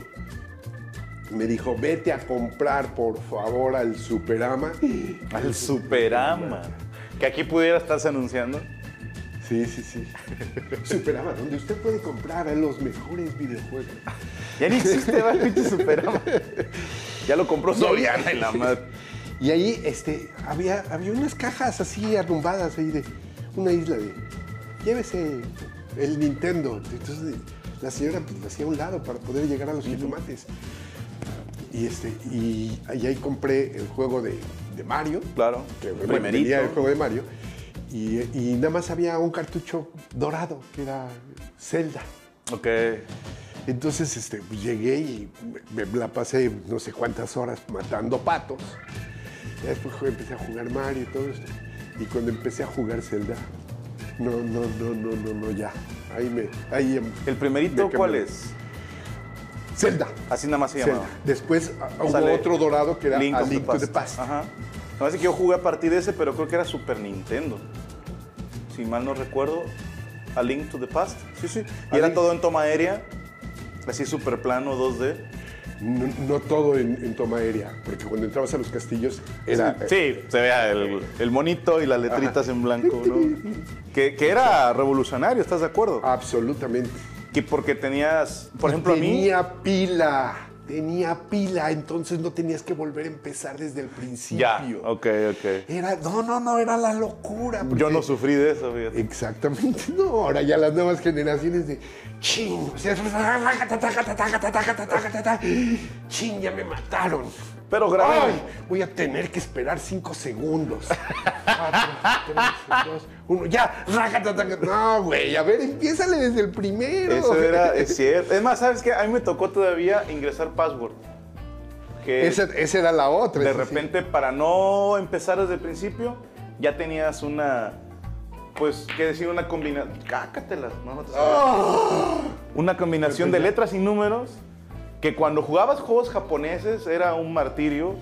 S2: me dijo, vete a comprar por favor al Superama.
S1: Al Superama. Que aquí pudiera estarse anunciando.
S2: Sí, sí, sí. Superama, donde usted puede comprar los mejores videojuegos.
S1: Ya ni existe, va el pinche Superama. Ya lo compró Soriana y la madre.
S2: Y ahí este, había, había unas cajas así arrumbadas ahí de una isla de, llévese el Nintendo. Entonces la señora pues, hacía a un lado para poder llegar a los jitomates. Y, este, y, y ahí compré el juego de, de Mario.
S1: Claro.
S2: que bueno,
S1: Primerito.
S2: tenía el juego de Mario. Y, y nada más había un cartucho dorado, que era Zelda.
S1: Ok.
S2: Entonces este, pues, llegué y me, me la pasé no sé cuántas horas matando patos. Ya después empecé a jugar Mario y todo esto. Y cuando empecé a jugar Zelda, no, no, no, no, no, no, ya. Ahí me. Ahí, em,
S1: ¿El primerito
S2: me
S1: cuál es?
S2: Zelda.
S1: Así nada más se
S2: Zelda.
S1: llamaba.
S2: Después a- hubo
S1: Sale
S2: otro dorado que era
S1: Link
S2: A Link to the
S1: Past. Ajá. No, que yo jugué a partir de ese, pero creo que era Super Nintendo. Si mal no recuerdo. A Link to the Past. Sí, sí. Y
S2: A
S1: era
S2: Link-
S1: todo en toma aérea. Así super plano 2D.
S2: No, no todo en, en toma aérea, porque cuando entrabas a los castillos era.
S1: Sí, se vea el, el monito y las letritas en blanco, ¿no? Que, que era revolucionario, ¿estás de acuerdo?
S2: Absolutamente.
S1: Que porque tenías, por ejemplo, a mí...
S2: tenía pila, tenía pila, entonces no tenías que volver a empezar desde el principio.
S1: Ya, ok, ok.
S2: Era, no, no, no, era la locura.
S1: Yo no sufrí de eso, fíjate.
S2: Exactamente, no, ahora ya las nuevas generaciones de chin, o sea, chin, ya me mataron.
S1: Pero grave.
S2: Ay, voy a tener que esperar cinco segundos. Cuatro, tres, dos, uno, ya. No, güey, a ver, empiézale desde el primero.
S1: Eso era, es cierto. Es más, ¿sabes qué? A mí me tocó todavía ingresar password. Que
S2: Esa, esa era la otra.
S1: de
S2: sí.
S1: repente, para no empezar desde el principio, ya tenías una, pues, ¿qué decir? Una combinación. Cácatelas, no, no te sabes. Una combinación de letras y números que cuando jugabas juegos japoneses era un martirio.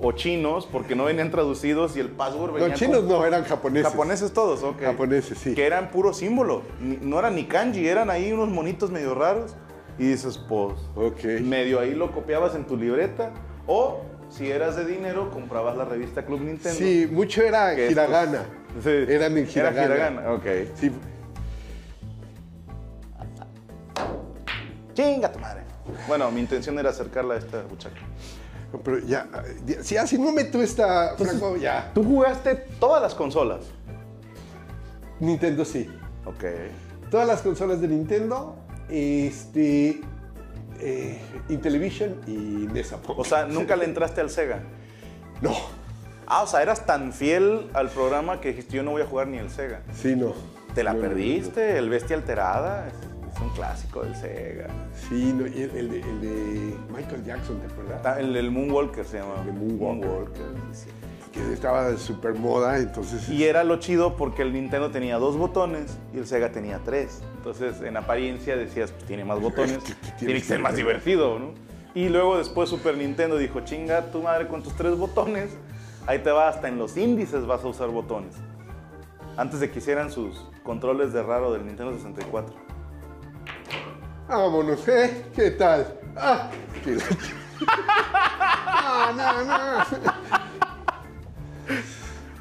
S1: O chinos, porque no venían traducidos y el password venía
S2: Los chinos
S1: con-
S2: no, eran japoneses.
S1: Japoneses todos, ok.
S2: Japoneses, sí.
S1: Que eran puro símbolo. No eran ni kanji, eran ahí unos monitos medio raros. Y dices, pues,
S2: Ok.
S1: medio ahí lo copiabas en tu libreta. O, si eras de dinero, comprabas la revista Club Nintendo.
S2: Sí, mucho era
S1: que estos-
S2: hiragana.
S1: Sí.
S2: Eran en
S1: Era
S2: hiragana.
S1: hiragana, ok.
S2: Sí,
S1: Chinga tu madre. Bueno, mi intención era acercarla a esta muchacha.
S2: pero ya, ya- si así no meto esta, Franco, ya.
S1: Tú jugaste todas las consolas.
S2: Nintendo sí.
S1: Ok.
S2: Todas las consolas de Nintendo, este, eh, Intellivision y NES a poco.
S1: O sea, nunca le entraste al Sega.
S2: No,
S1: Ah, o sea, eras tan fiel al programa que dijiste, yo no voy a jugar ni el Sega.
S2: Sí, no.
S1: Te la
S2: No, no, no,
S1: perdiste, el Bestia Alterada, es, un clásico del Sega.
S2: Sí, no, y el, el de, el de Michael Jackson, ¿te acuerdas?
S1: Ta- El, el Moonwalker se llama.
S2: El Moonwalker.
S1: sí.
S2: Que estaba de super moda, entonces...
S1: Y era lo chido porque el Nintendo tenía dos botones y el Sega tenía tres. Entonces, en apariencia decías, pues tiene más botones,
S2: ¿Qué- qué
S1: tiene que ser más
S2: ver?
S1: divertido, ¿no? Y luego después Super Nintendo dijo, chinga tu madre con tus tres botones, ahí te va, hasta en los índices vas a usar botones. Antes de que hicieran sus controles de raro del Nintendo 64.
S2: Vámonos, ¿eh? ¿Qué tal? Ah, que la ch- No, no, no.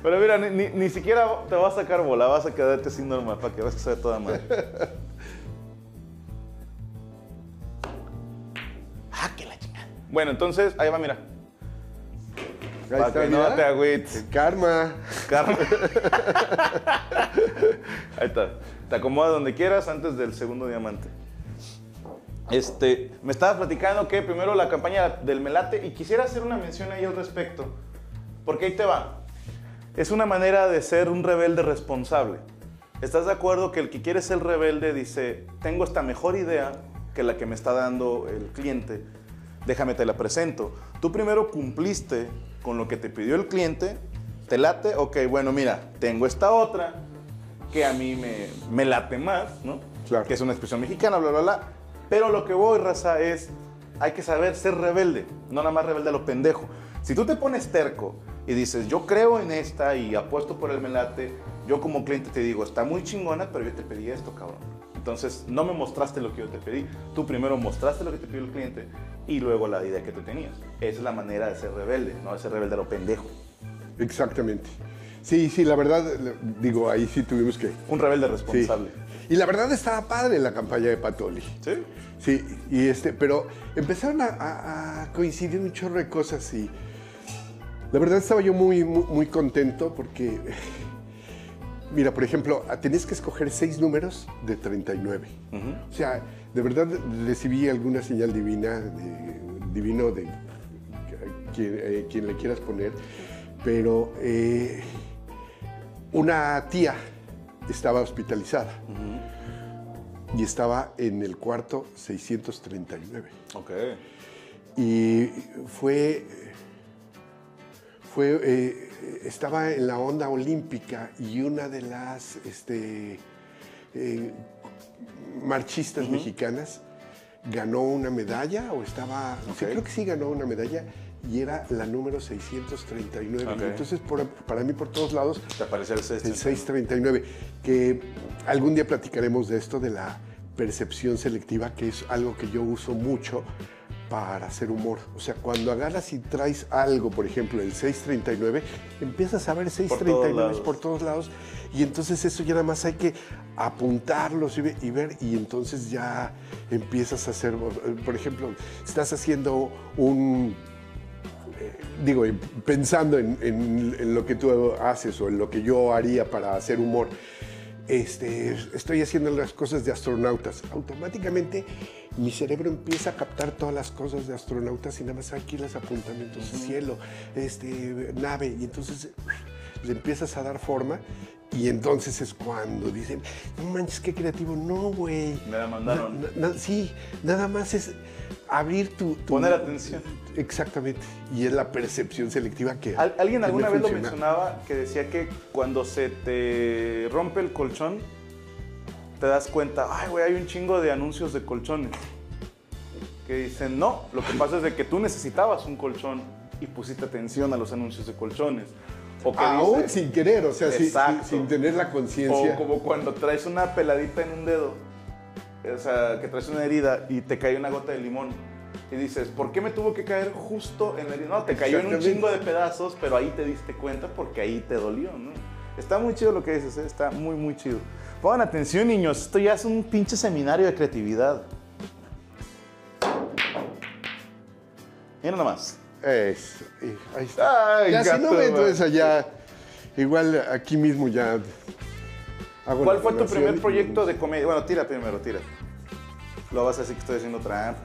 S1: Pero mira, ni, ni- ni siquiera te va a sacar bola, vas a quedarte sin normal para que veas que se ve toda madre. ah, que la chingada. Bueno, entonces, ahí va, mira.
S2: Ahí
S1: Para
S2: está,
S1: que no
S2: mira.
S1: te agüites.
S2: Karma.
S1: Carmen. Ahí está. Te acomodas donde quieras antes del segundo diamante. Este, me estabas platicando que primero la campaña del Melate y quisiera hacer una mención ahí al respecto. Porque ahí te va. Es una manera de ser un rebelde responsable. ¿Estás de acuerdo que el que quiere ser rebelde dice, tengo esta mejor idea que la que me está dando el cliente, déjame te la presento. Tú primero cumpliste con lo que te pidió el cliente, te late, ok, bueno, mira, tengo esta otra que a mí me, me late más, ¿no?
S2: Claro.
S1: Que es una expresión mexicana, bla, bla, bla. Pero lo que voy, raza, es, hay que saber ser rebelde, no nada más rebelde a lo pendejo. Si tú te pones terco y dices, yo creo en esta y apuesto por el melate, yo como cliente te digo, está muy chingona, pero yo te pedí esto, cabrón. Entonces, no me mostraste lo que yo te pedí. Tú primero mostraste lo que te pidió el cliente y luego la idea que tú tenías. Esa es la manera de ser rebelde, no de ser rebelde a lo pendejo.
S2: Exactamente. Sí, sí, la verdad, digo, ahí sí tuvimos que...
S1: Un rebelde
S2: Sí. Y la verdad estaba padre la campaña de Patoli.
S1: ¿Sí?
S2: Sí, y este, pero empezaron a, a- a coincidir un chorro de cosas y la verdad estaba yo muy, muy, muy contento porque, mira, por ejemplo, tenías que escoger seis números de 39. O sea, de verdad recibí alguna señal divina, de- divino de quien, eh, quien le quieras poner, pero eh, una tía estaba hospitalizada y estaba en el cuarto 639.
S1: Ok.
S2: Y fue, fue eh, estaba en la onda olímpica y una de las este, eh, marchistas mexicanas ganó una medalla o estaba, sí, creo que sí ganó una medalla y era la número 639.
S1: Ok.
S2: Entonces, por- para mí, por todos lados,
S1: Te apareció el sexto.
S2: el 639, que algún día platicaremos de esto, de la percepción selectiva, que es algo que yo uso mucho para hacer humor. O sea, cuando agarras y traes algo, por ejemplo, el 639, empiezas a ver 639
S1: lados.
S2: por todos lados y entonces eso ya nada más hay que apuntarlos y ver y entonces ya empiezas a hacer, por ejemplo, estás haciendo un digo, y pensando en, en- en lo que tú haces o en lo que yo haría para hacer humor, este, estoy haciendo las cosas de astronautas. Automáticamente mi cerebro empieza a captar todas las cosas de astronautas y nada más aquí los apuntamientos, cielo, este, nave, y entonces le empiezas a dar forma y entonces es cuando dicen, no manches, qué creativo, no, güey.
S1: Me la mandaron.
S2: Na- na- sí, nada más es abrir tu... tu-
S1: Poner atención.
S2: Exactamente. Y es la percepción selectiva que.
S1: Al- alguien
S2: que
S1: alguna vez lo mencionaba que decía que cuando se te rompe el colchón, te das cuenta, ay, güey, hay un chingo de anuncios de colchones. Que dicen, no, lo que pasa es de que tú necesitabas un colchón y pusiste atención a los anuncios de colchones. O que
S2: Aún
S1: dice-
S2: sin querer, o sea, sin- sin tener la conciencia.
S1: O como cuando traes una peladita en un dedo, o sea, que traes una herida y te cae una gota de limón. Y dices, ¿por qué me tuvo que caer justo en herida? No, te cayó en un chingo de pedazos, pero ahí te diste cuenta porque ahí te dolió, ¿no? Está muy chido lo que dices, ¿eh? está muy, muy chido. Pongan atención, niños, esto ya es un pinche seminario de creatividad. Mira nomás.
S2: Eso, ahí está.
S1: Ay,
S2: ya si no
S1: gato,
S2: meto
S1: man.
S2: esa ya. Igual aquí mismo ya. hago
S1: ¿Cuál fue tu primer proyecto de comedia? Bueno, tira primero, tira. Lo vas a decir que estoy haciendo trampa,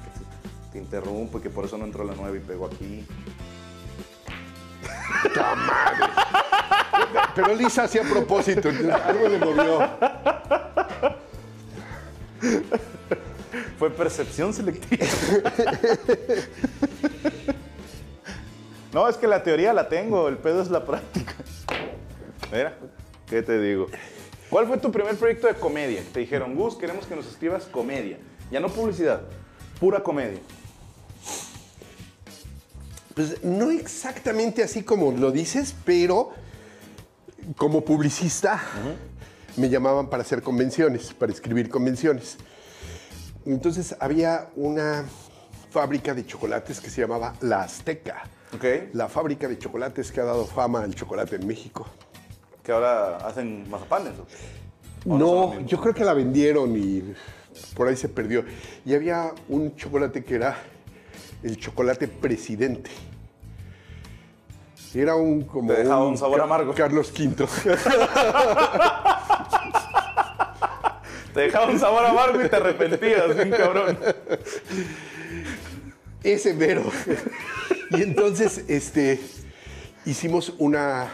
S1: te interrumpo y que por eso no entró la nueva y pegó aquí.
S2: ¡Ta madre! Pero Lisa hacía a propósito, algo le movió.
S1: Fue percepción selectiva. no, es que la teoría la tengo, el pedo es la práctica. Mira, ¿qué te digo? ¿Cuál fue tu primer proyecto de comedia? Te dijeron, Gus, queremos que nos escribas comedia. Ya no publicidad, pura comedia.
S2: Pues no exactamente así como lo dices, pero como publicista me llamaban para hacer convenciones, para escribir convenciones. Entonces había una fábrica de chocolates que se llamaba La Azteca. La fábrica de chocolates que ha dado fama al chocolate en México.
S1: Que ahora hacen mazapanes. ¿o? ¿O son
S2: No,
S1: mismos?
S2: yo creo que la vendieron y por ahí se perdió. Y había un chocolate que era el chocolate presidente. Era un como
S1: Te dejaba un sabor amargo.
S2: Carlos V.
S1: Te dejaba un sabor amargo y te arrepentías, bien cabrón.
S2: Ese mero. Y entonces, este, hicimos una,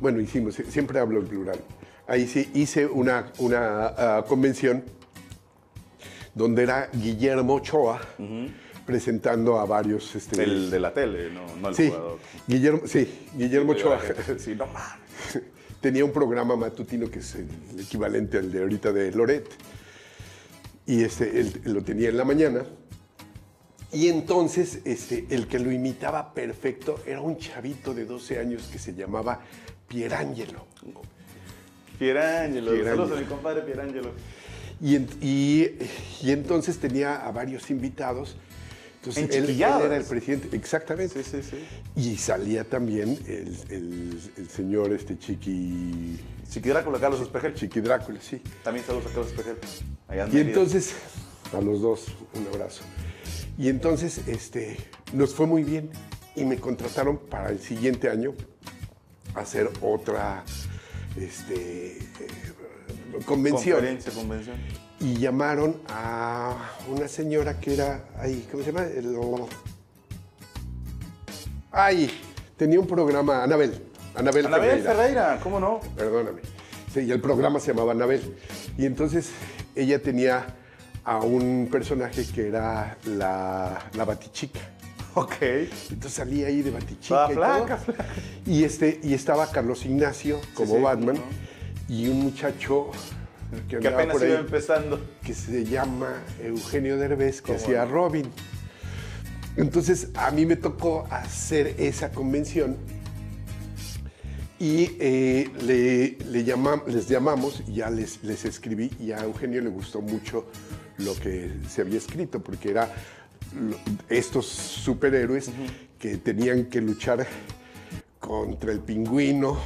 S2: bueno, hicimos, siempre hablo en plural. Ahí sí hice una, una ah, convención donde era Guillermo Ochoa presentando a varios, este,
S1: El de la tele, no, no el
S2: sí,
S1: jugador.
S2: Guillermo, sí, Guillermo Ochoa.
S1: Sí, no
S2: tenía un programa matutino que es el equivalente al de ahorita de Loret. Y este, él, lo tenía en la mañana. Y entonces este, el que lo imitaba perfecto era un chavito de 12 años que se llamaba Pierangelo.
S1: Pierangelo.
S2: Pierangelo.
S1: Saludos a mi compadre Pierangelo.
S2: Y, y- y entonces tenía a varios invitados. Entonces él, era el presidente, exactamente.
S1: Sí, sí, sí.
S2: Y salía también el, el- el señor este Chiqui,
S1: Chiqui Drácula, Carlos Espejel.
S2: Chiqui Drácula, sí.
S1: También saludos a Carlos Espejel. Allá
S2: Y entonces, a los dos, un abrazo. Y entonces, este, nos fue muy bien y me contrataron para el siguiente año a hacer otra este, convención.
S1: Conferencia, convención.
S2: Y llamaron a una señora que era, ahí, ¿cómo se llama? El- ay, tenía un programa, Anabel. Anabel,
S1: Anabel
S2: Ferreira.
S1: Ferreira, ¿cómo no?
S2: Perdóname. Sí, y el programa se llamaba Anabel. Y entonces ella tenía a un personaje que era la, la Batichica.
S1: Ok.
S2: Entonces salía ahí de Batichica. Y,
S1: flaca,
S2: todo. y este y estaba Carlos Ignacio como
S1: sí,
S2: Batman
S1: ¿no?
S2: Y un muchacho que,
S1: apenas
S2: por
S1: iba empezando.
S2: que se llama Eugenio Derbez que
S1: ¿Cómo
S2: hacía? Robin. Entonces a mí me tocó hacer esa convención y eh, le, le les llamamos, ya les, les escribí y a Eugenio le gustó mucho lo que se había escrito, porque era lo- estos superhéroes que tenían que luchar contra el pingüino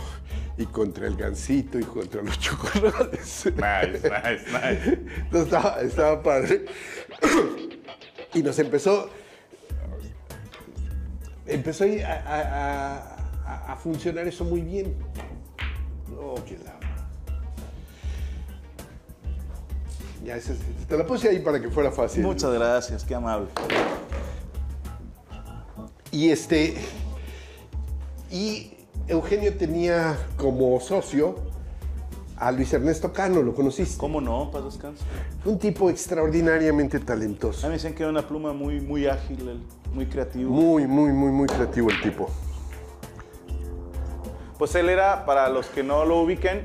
S2: y contra el gansito y contra los chocolates.
S1: Nice, nice, nice.
S2: Entonces estaba, estaba padre. Y nos empezó. Empezó a, a- a- a funcionar eso muy bien. No, que la. Ya, te la puse ahí para que fuera fácil.
S1: Muchas gracias, qué amable.
S2: Y este. Y Eugenio tenía como socio a Luis Ernesto Cano, ¿lo conociste?
S1: ¿Cómo no? Paz descanso.
S2: Un tipo extraordinariamente talentoso.
S1: A mí me dicen que era una pluma muy, muy ágil, muy creativo.
S2: Muy, muy, muy, muy creativo el tipo.
S1: Pues él era, para los que no lo ubiquen,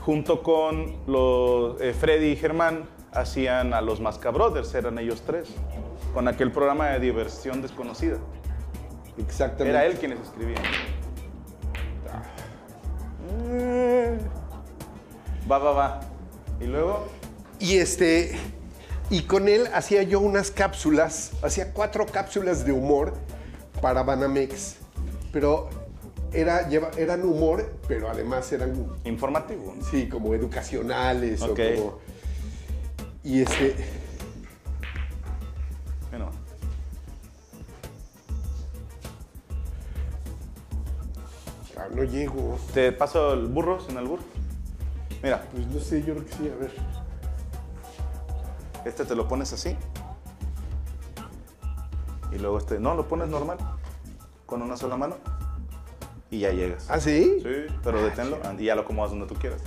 S1: junto con los, eh, Freddy y Germán, hacían a los Masca Brothers, eran ellos tres, con aquel programa de diversión desconocida.
S2: Exactamente.
S1: Era él quienes escribían. Va, va, va. Y luego,
S2: Y este. Y con él hacía yo unas cápsulas, hacía cuatro cápsulas de humor para Banamex. Pero era, lleva, eran humor, pero además eran,
S1: informativo.
S2: sí, como educacionales
S1: Ok.
S2: o como. Y este.
S1: Bueno,
S2: ah, no llego.
S1: te paso el burro sin el burro. Mira,
S2: Pues no sé, yo creo que sí, a ver.
S1: este te lo pones así. Y luego este, no, lo pones normal. con una sola mano y ya llegas.
S2: ¿Ah, sí?
S1: Sí, pero deténlo y ya lo acomodas donde tú quieras.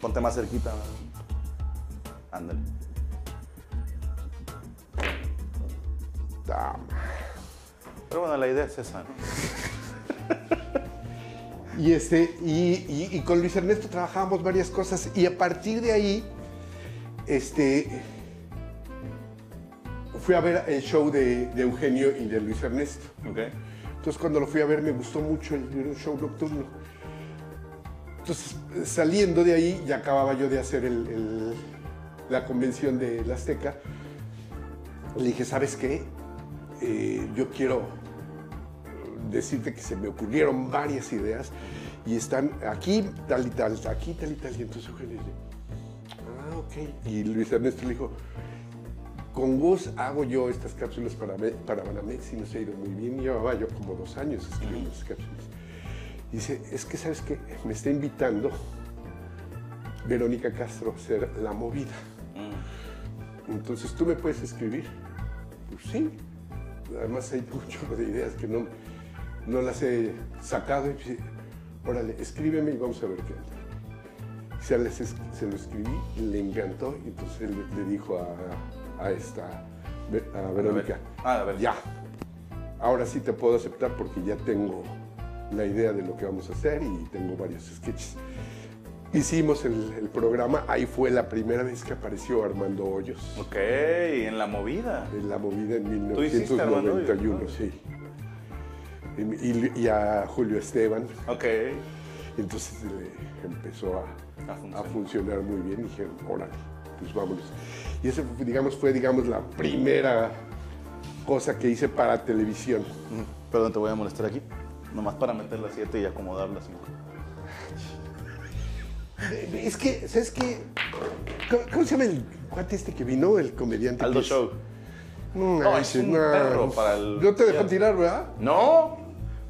S1: Ponte más cerquita. Ándale. Pero bueno, la idea es esa, ¿no?
S2: Y, este, y, y- y con Luis Ernesto trabajábamos varias cosas y a partir de ahí, este, fui a ver el show de, de Eugenio y de Luis Ernesto. Entonces cuando lo fui a ver me gustó mucho, el- un show nocturno. Entonces saliendo de ahí, ya acababa yo de hacer el- el- la convención de la Azteca, le dije, ¿sabes qué? Eh, yo quiero decirte que se me ocurrieron varias ideas y están aquí tal y tal, aquí tal y tal. Y entonces Eugenio dice, ah, ok. Y Luis Ernesto le dijo, con vos hago yo estas cápsulas para, para Banamex y nos ha ido muy bien. Llevaba yo como dos años escribiendo esas cápsulas. Dice, es que sabes que me está invitando Verónica Castro a hacer la movida. Entonces, ¿tú me puedes escribir? Pues sí. Además hay un chorro de ideas que no, no las he sacado. Y órale, escríbeme y vamos a ver qué onda. Se, les es- se lo escribí, le encantó y entonces él le dijo a, a esta, a Verónica,
S1: Ah, a ver.
S2: ya, ahora sí te puedo aceptar porque ya tengo la idea de lo que vamos a hacer y tengo varios sketches. Hicimos el, el programa, ahí fue la primera vez que apareció Armando Hoyos
S1: Ok, en la movida.
S2: en la movida en
S1: ¿Tú hiciste Armando
S2: 1991, sí. Y, y a Julio Esteban.
S1: Ok.
S2: Entonces le empezó a,
S1: A
S2: a
S1: funcionar.
S2: muy bien y dijeron, órale, pues vámonos. Y esa fue, digamos, fue digamos, la primera cosa que hice para televisión.
S1: Mm, Perdón, te voy a molestar aquí. Nomás para meter las 7 y acomodar las 5.
S2: Eh, Es que, ¿sabes qué? ¿Cómo, cómo se llama el cuate este que vino, el comediante?
S1: Aldo Show.
S2: No,
S1: No, es un perro para el-
S2: No te dejó tirar, ¿verdad?
S1: No,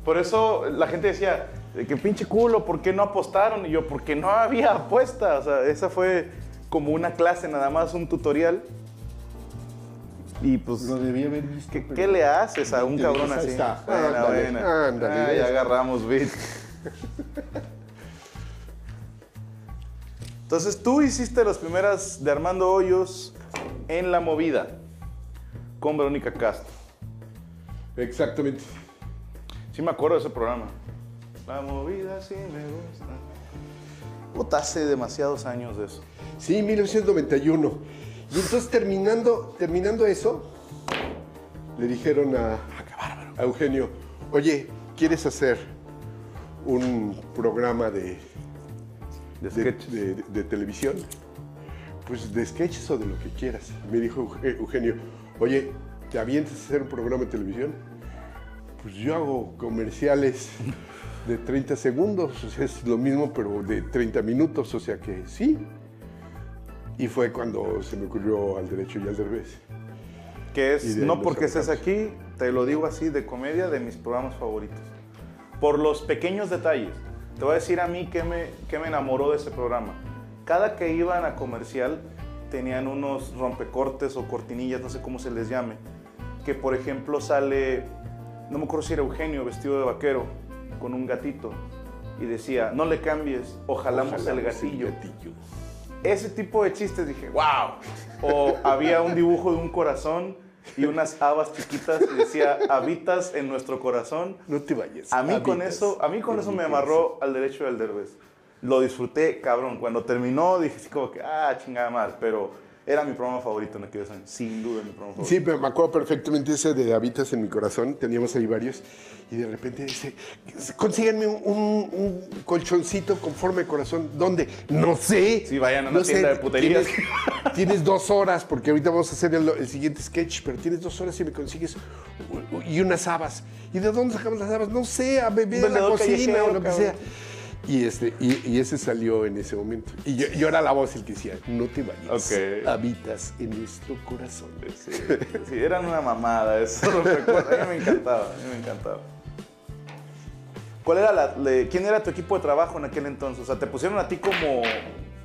S1: por eso la gente decía, de que pinche culo, ¿por qué no apostaron? Y yo, porque no había apuesta. O sea, esa fue como una clase nada más, un tutorial. Y pues,
S2: debía haber visto.
S1: ¿qué, qué le haces a un cabrón así?
S2: está.
S1: Buena,
S2: Ándale,
S1: buena.
S2: ándale,
S1: Ah, ya agarramos beat. Entonces tú hiciste las primeras de Armando Hoyos en la movida con Verónica Castro.
S2: Exactamente.
S1: Sí me acuerdo de ese programa. La movida sí me gusta. Puta, hace demasiados años de eso.
S2: Sí, 1991. Y entonces terminando, terminando eso, le dijeron a, a Eugenio, oye, ¿quieres hacer un programa de,
S1: De
S2: de,
S1: sketches.
S2: de- de televisión? Pues de sketches o de lo que quieras. Me dijo Euge- Eugenio, oye, ¿te avientas a hacer un programa de televisión? Pues yo hago comerciales de 30 segundos, o sea, es lo mismo, pero de 30 minutos, o sea que sí. Y fue cuando se me ocurrió al derecho y al derbez.
S1: Que es, no porque estés aquí, te lo digo así, de comedia, de mis programas favoritos. Por los pequeños detalles. Te voy a decir a mí qué me, qué me enamoró de ese programa. Cada que iban a comercial, tenían unos rompecortes o cortinillas, no sé cómo se les llame. Que por ejemplo sale, no me acuerdo si era Eugenio vestido de vaquero, con un gatito. Y decía, no le cambies, ojalamos el
S2: Ojalá
S1: gatillo
S2: el gatillo.
S1: ese tipo de chistes dije, wow. O había un dibujo de un corazón y unas habas chiquitas y decía, habitas en nuestro corazón.
S2: No te vayas.
S1: A mí con eso, a mí con eso me amarró al derecho del derbez. Lo disfruté, cabrón. Cuando terminó dije como que, ah, chingada mal. Pero era mi programa favorito en aquellos años. Sin duda mi programa favorito.
S2: Sí, pero me acuerdo perfectamente ese de Habitas en mi corazón. Teníamos ahí varios. Y de repente dice, consíganme un, colchoncito con forma de corazón. ¿Dónde? No sé.
S1: Sí, vayan a una
S2: No sé.
S1: tienda de puterías.
S2: Tienes, tienes dos horas, porque ahorita vamos a hacer el, el siguiente sketch, pero tienes dos horas y me consigues y unas habas. ¿Y de dónde sacamos las habas? No sé, a beber a la cocina o lo que sea. Y, este, y, y ese salió en ese momento. Y yo, yo era la voz el que decía, no te vayas,
S1: Ok.
S2: habitas en nuestro corazón.
S1: Sí, sí, eran una mamada eso. lo recuerdo. A mí me encantaba, a mí me encantaba. ¿Cuál era la, le- ¿Quién era tu equipo de trabajo en aquel entonces? O sea, te pusieron a ti como,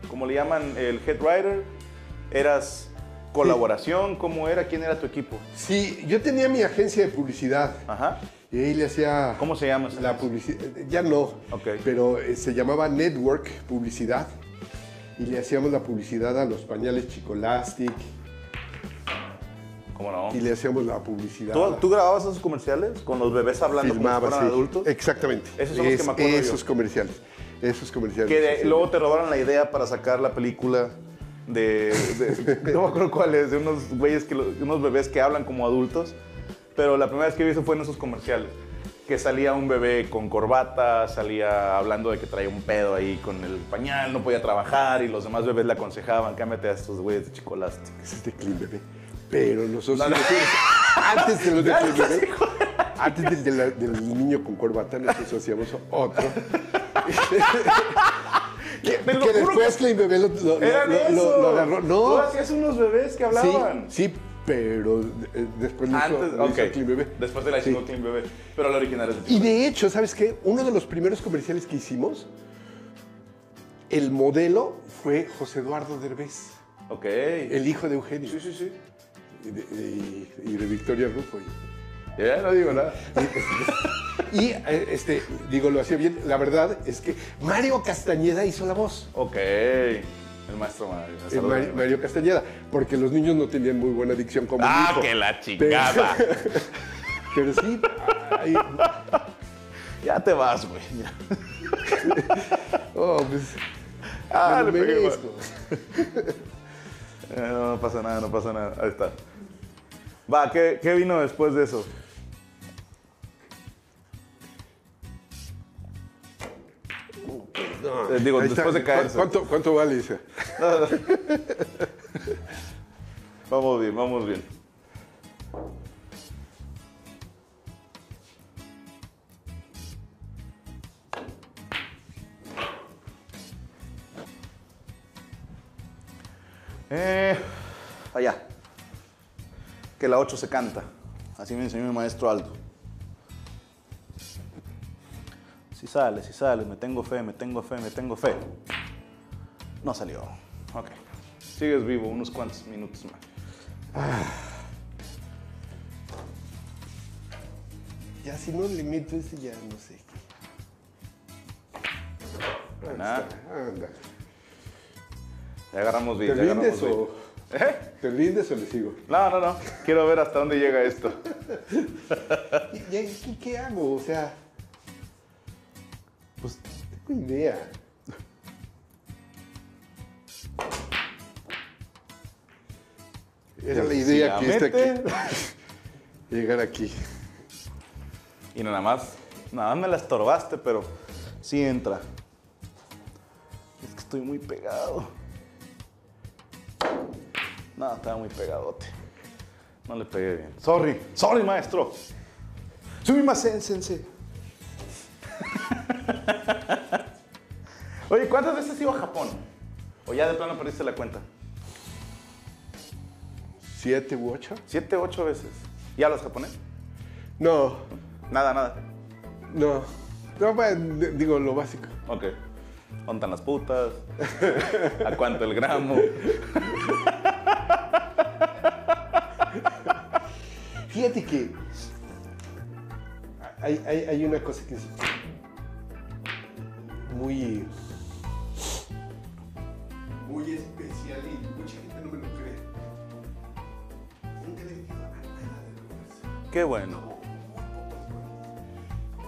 S1: como le llaman, el head writer. Eras colaboración? ¿Cómo era? ¿Quién era tu equipo?
S2: Sí, yo tenía mi agencia de publicidad.
S1: Ajá.
S2: Y ahí le hacía...
S1: ¿Cómo se llama
S2: La publicidad, ya no,
S1: Ok.
S2: pero eh, se llamaba Network Publicidad y le hacíamos la publicidad a los pañales Chicolastic
S1: ¿Cómo no?
S2: y le hacíamos la publicidad.
S1: ¿Tú, tú grababas esos comerciales con los bebés hablando
S2: filmaba,
S1: como si
S2: sí.
S1: adultos?
S2: Exactamente.
S1: Esos son los que me acuerdo yo.
S2: Esos comerciales. Esos comerciales.
S1: Que de- luego te robaron la idea para sacar la película de, de- no me acuerdo cuál es, de unos güeyes que unos bebés que hablan como adultos, pero la primera vez que vi eso fue en esos comerciales, que salía un bebé con corbata, salía hablando de que traía un pedo ahí con el pañal, no podía trabajar y los demás bebés le aconsejaban, cámbiate a estos güeyes de Chicolastic.
S2: Ese es de Clean Bebé. Pero nosotros,
S1: No, no.
S2: antes de los de Clean Bebé, antes del, niño con corbata, nosotros hacíamos otro. que, que después Clean Bebé lo, lo-
S1: ¡Eran
S2: lo- agarró.
S1: Tú
S2: No,
S1: hacías unos bebés que hablaban.
S2: sí, sí, pero eh, después lo hizo,
S1: Antes,
S2: hizo. Clean Bebé.
S1: Después de la
S2: Sí.
S1: chingó Clean Bebé. Pero la original es de
S2: Y de hecho, ¿sabes qué? Uno de los primeros comerciales que hicimos, el modelo fue José Eduardo Derbez,
S1: Ok.
S2: el hijo de Eugenio.
S1: Sí, sí, sí.
S2: Y de, y- y de Victoria Rufo.
S1: Ya no digo nada.
S2: Y eh, este, digo, lo hacía bien. La verdad es que Mario Castañeda hizo la voz.
S1: Ok. El maestro Mario.
S2: El Mari- Mario Castañeda, porque los niños no tenían muy buena dicción como mi
S1: Ah,
S2: hijo.
S1: que la chingada.
S2: Pero sí, ay,
S1: ya te vas, güey.
S2: Oh, pues,
S1: Ah,
S2: me
S1: le pegué. Eh, no, no pasa nada, no pasa nada. Ahí está. Va, ¿qué, qué vino después de eso?
S2: No,
S1: Eh, digo, después de caerse.
S2: ¿Cuánto, cuánto vale esa?
S1: Vamos bien, vamos bien. Eh, allá. Que la 8 se canta. Así me enseñó mi maestro Aldo. Sale, si sale, me tengo fe, me tengo fe, me tengo fe. No salió. Ok. Sigues vivo unos cuantos minutos más.
S2: Ya si no le meto ese, ya no sé.
S1: Nada.
S2: anda.
S1: Ya agarramos
S2: ¿Te
S1: bien. ya
S2: rindes o.
S1: ¿Eh?
S2: ¿Te rindes o le sigo?
S1: No, no, no. Quiero ver hasta dónde llega esto.
S2: ¿Y, y- y qué hago? O sea, pues tengo idea. Era la idea que está aquí. Llegar aquí.
S1: Y nada más, nada más me la estorbaste, pero sí entra. Es que estoy muy pegado. No, estaba muy pegadote. No le pegué bien. Sorry, sorry, maestro. Sumimasen, sensei. Oye, ¿cuántas veces has ido a Japón? ¿O ya de plano perdiste la cuenta?
S2: ¿Siete u ocho?
S1: ¿Siete, ocho veces? ¿Y hablas japonés?
S2: No,
S1: Nada, nada.
S2: no. No, d- digo lo básico.
S1: Ok. ¿Dónde las putas? ¿A cuánto el gramo?
S2: Fíjate que hay, hay- hay una cosa que es muy, muy especial y mucha gente no me lo cree. Nunca le he metido a nada de drogas.
S1: Qué bueno.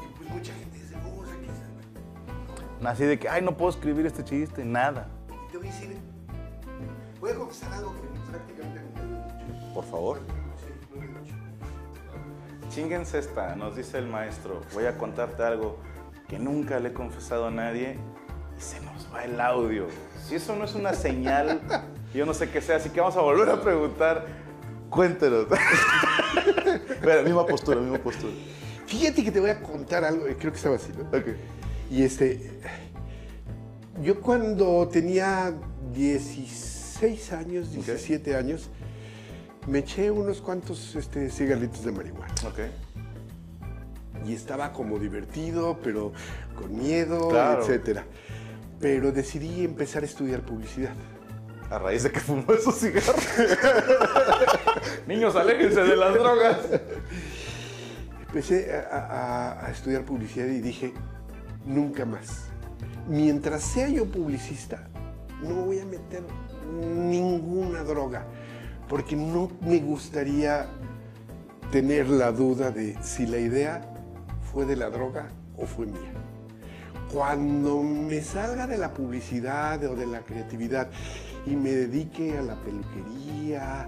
S2: Y pues mucha gente dice, o sea, que es-".
S1: Así de que, ay, no puedo escribir este chiste, nada.
S2: Y te voy a decir, voy a confesar algo que prácticamente nunca lo he dicho.
S1: Por favor.
S2: No.
S1: Chinguense esta, nos dice el maestro. Voy a contarte algo que nunca le he confesado a nadie y se nos va el audio. Si eso no es una señal, yo no sé qué sea, así que vamos a volver a preguntar. Cuéntenos. Espera, misma postura, misma postura.
S2: Fíjate que te voy a contar algo, eh, creo que estaba así, ¿no?
S1: Ok.
S2: Y este, yo cuando tenía 16 años, 17 años, me eché unos cuantos este, cigarritos de marihuana.
S1: Ok.
S2: Y estaba como divertido, pero con miedo,
S1: Claro.
S2: etcétera. Pero decidí empezar a estudiar publicidad.
S1: a raíz de que fumó esos cigarros. Niños, aléjense de las drogas.
S2: Empecé a, a- a estudiar publicidad y dije, nunca más. Mientras sea yo publicista, no me voy a meter ninguna droga, porque no me gustaría tener la duda de si la idea fue de la droga o fue mía. Cuando me salga de la publicidad o de la creatividad y me dedique a la peluquería,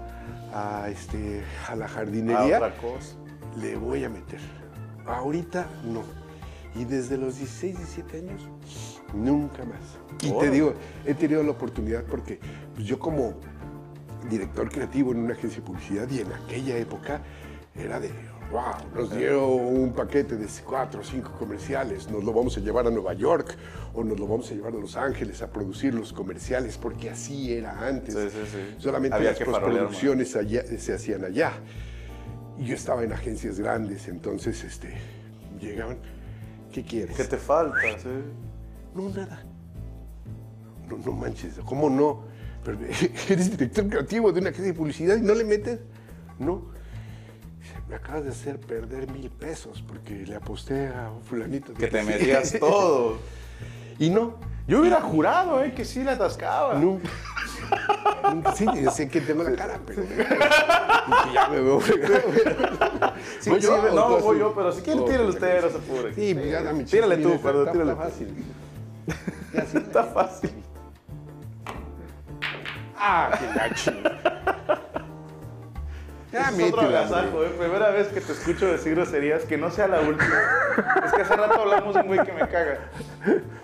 S2: a, este, a la
S1: A
S2: jardinería,
S1: cosa.
S2: le voy a meter. Ahorita no. Y desde los 16, 17 años, nunca más. Y te digo, he tenido la oportunidad porque pues, yo como director creativo en una agencia de publicidad y en aquella época era de, wow, nos dieron un paquete de cuatro o cinco comerciales, nos lo vamos a llevar a Nueva York o nos lo vamos a llevar a Los Ángeles a producir los comerciales, porque así era antes.
S1: Sí, sí, sí.
S2: Solamente
S1: Había
S2: las allá- se hacían allá. Y yo estaba en agencias grandes, entonces este, llegaban, ¿qué quieres?
S1: ¿Qué te falta?
S2: No, nada. No, no manches, ¿cómo no? Pero eres director creativo de una agencia de publicidad y no le metes. No. Me acabas de hacer perder mil pesos porque le aposté a un fulanito.
S1: Que te metías todo.
S2: Y no,
S1: Yo hubiera jurado, ¿eh? Que sí la atascaba.
S2: nunca. Nunca- Sí, sé que tengo la cara, pero que ya me veo.
S1: Sí,
S2: ¿Voy
S1: sí,
S2: yo
S1: no, voy yo, pero si quiere,
S2: Oh,
S1: tírale
S2: qué
S1: usted, no se apure.
S2: Sí, pues ya dame
S1: Tírale tú, perdón, tírale
S2: está fácil.
S1: Está fácil.
S2: Ah, qué gacho. Ya,
S1: es otro agasajo. ¿eh? Primera vez que te escucho decir groserías, que no sea la última. es que hace rato hablamos de un güey que me caga.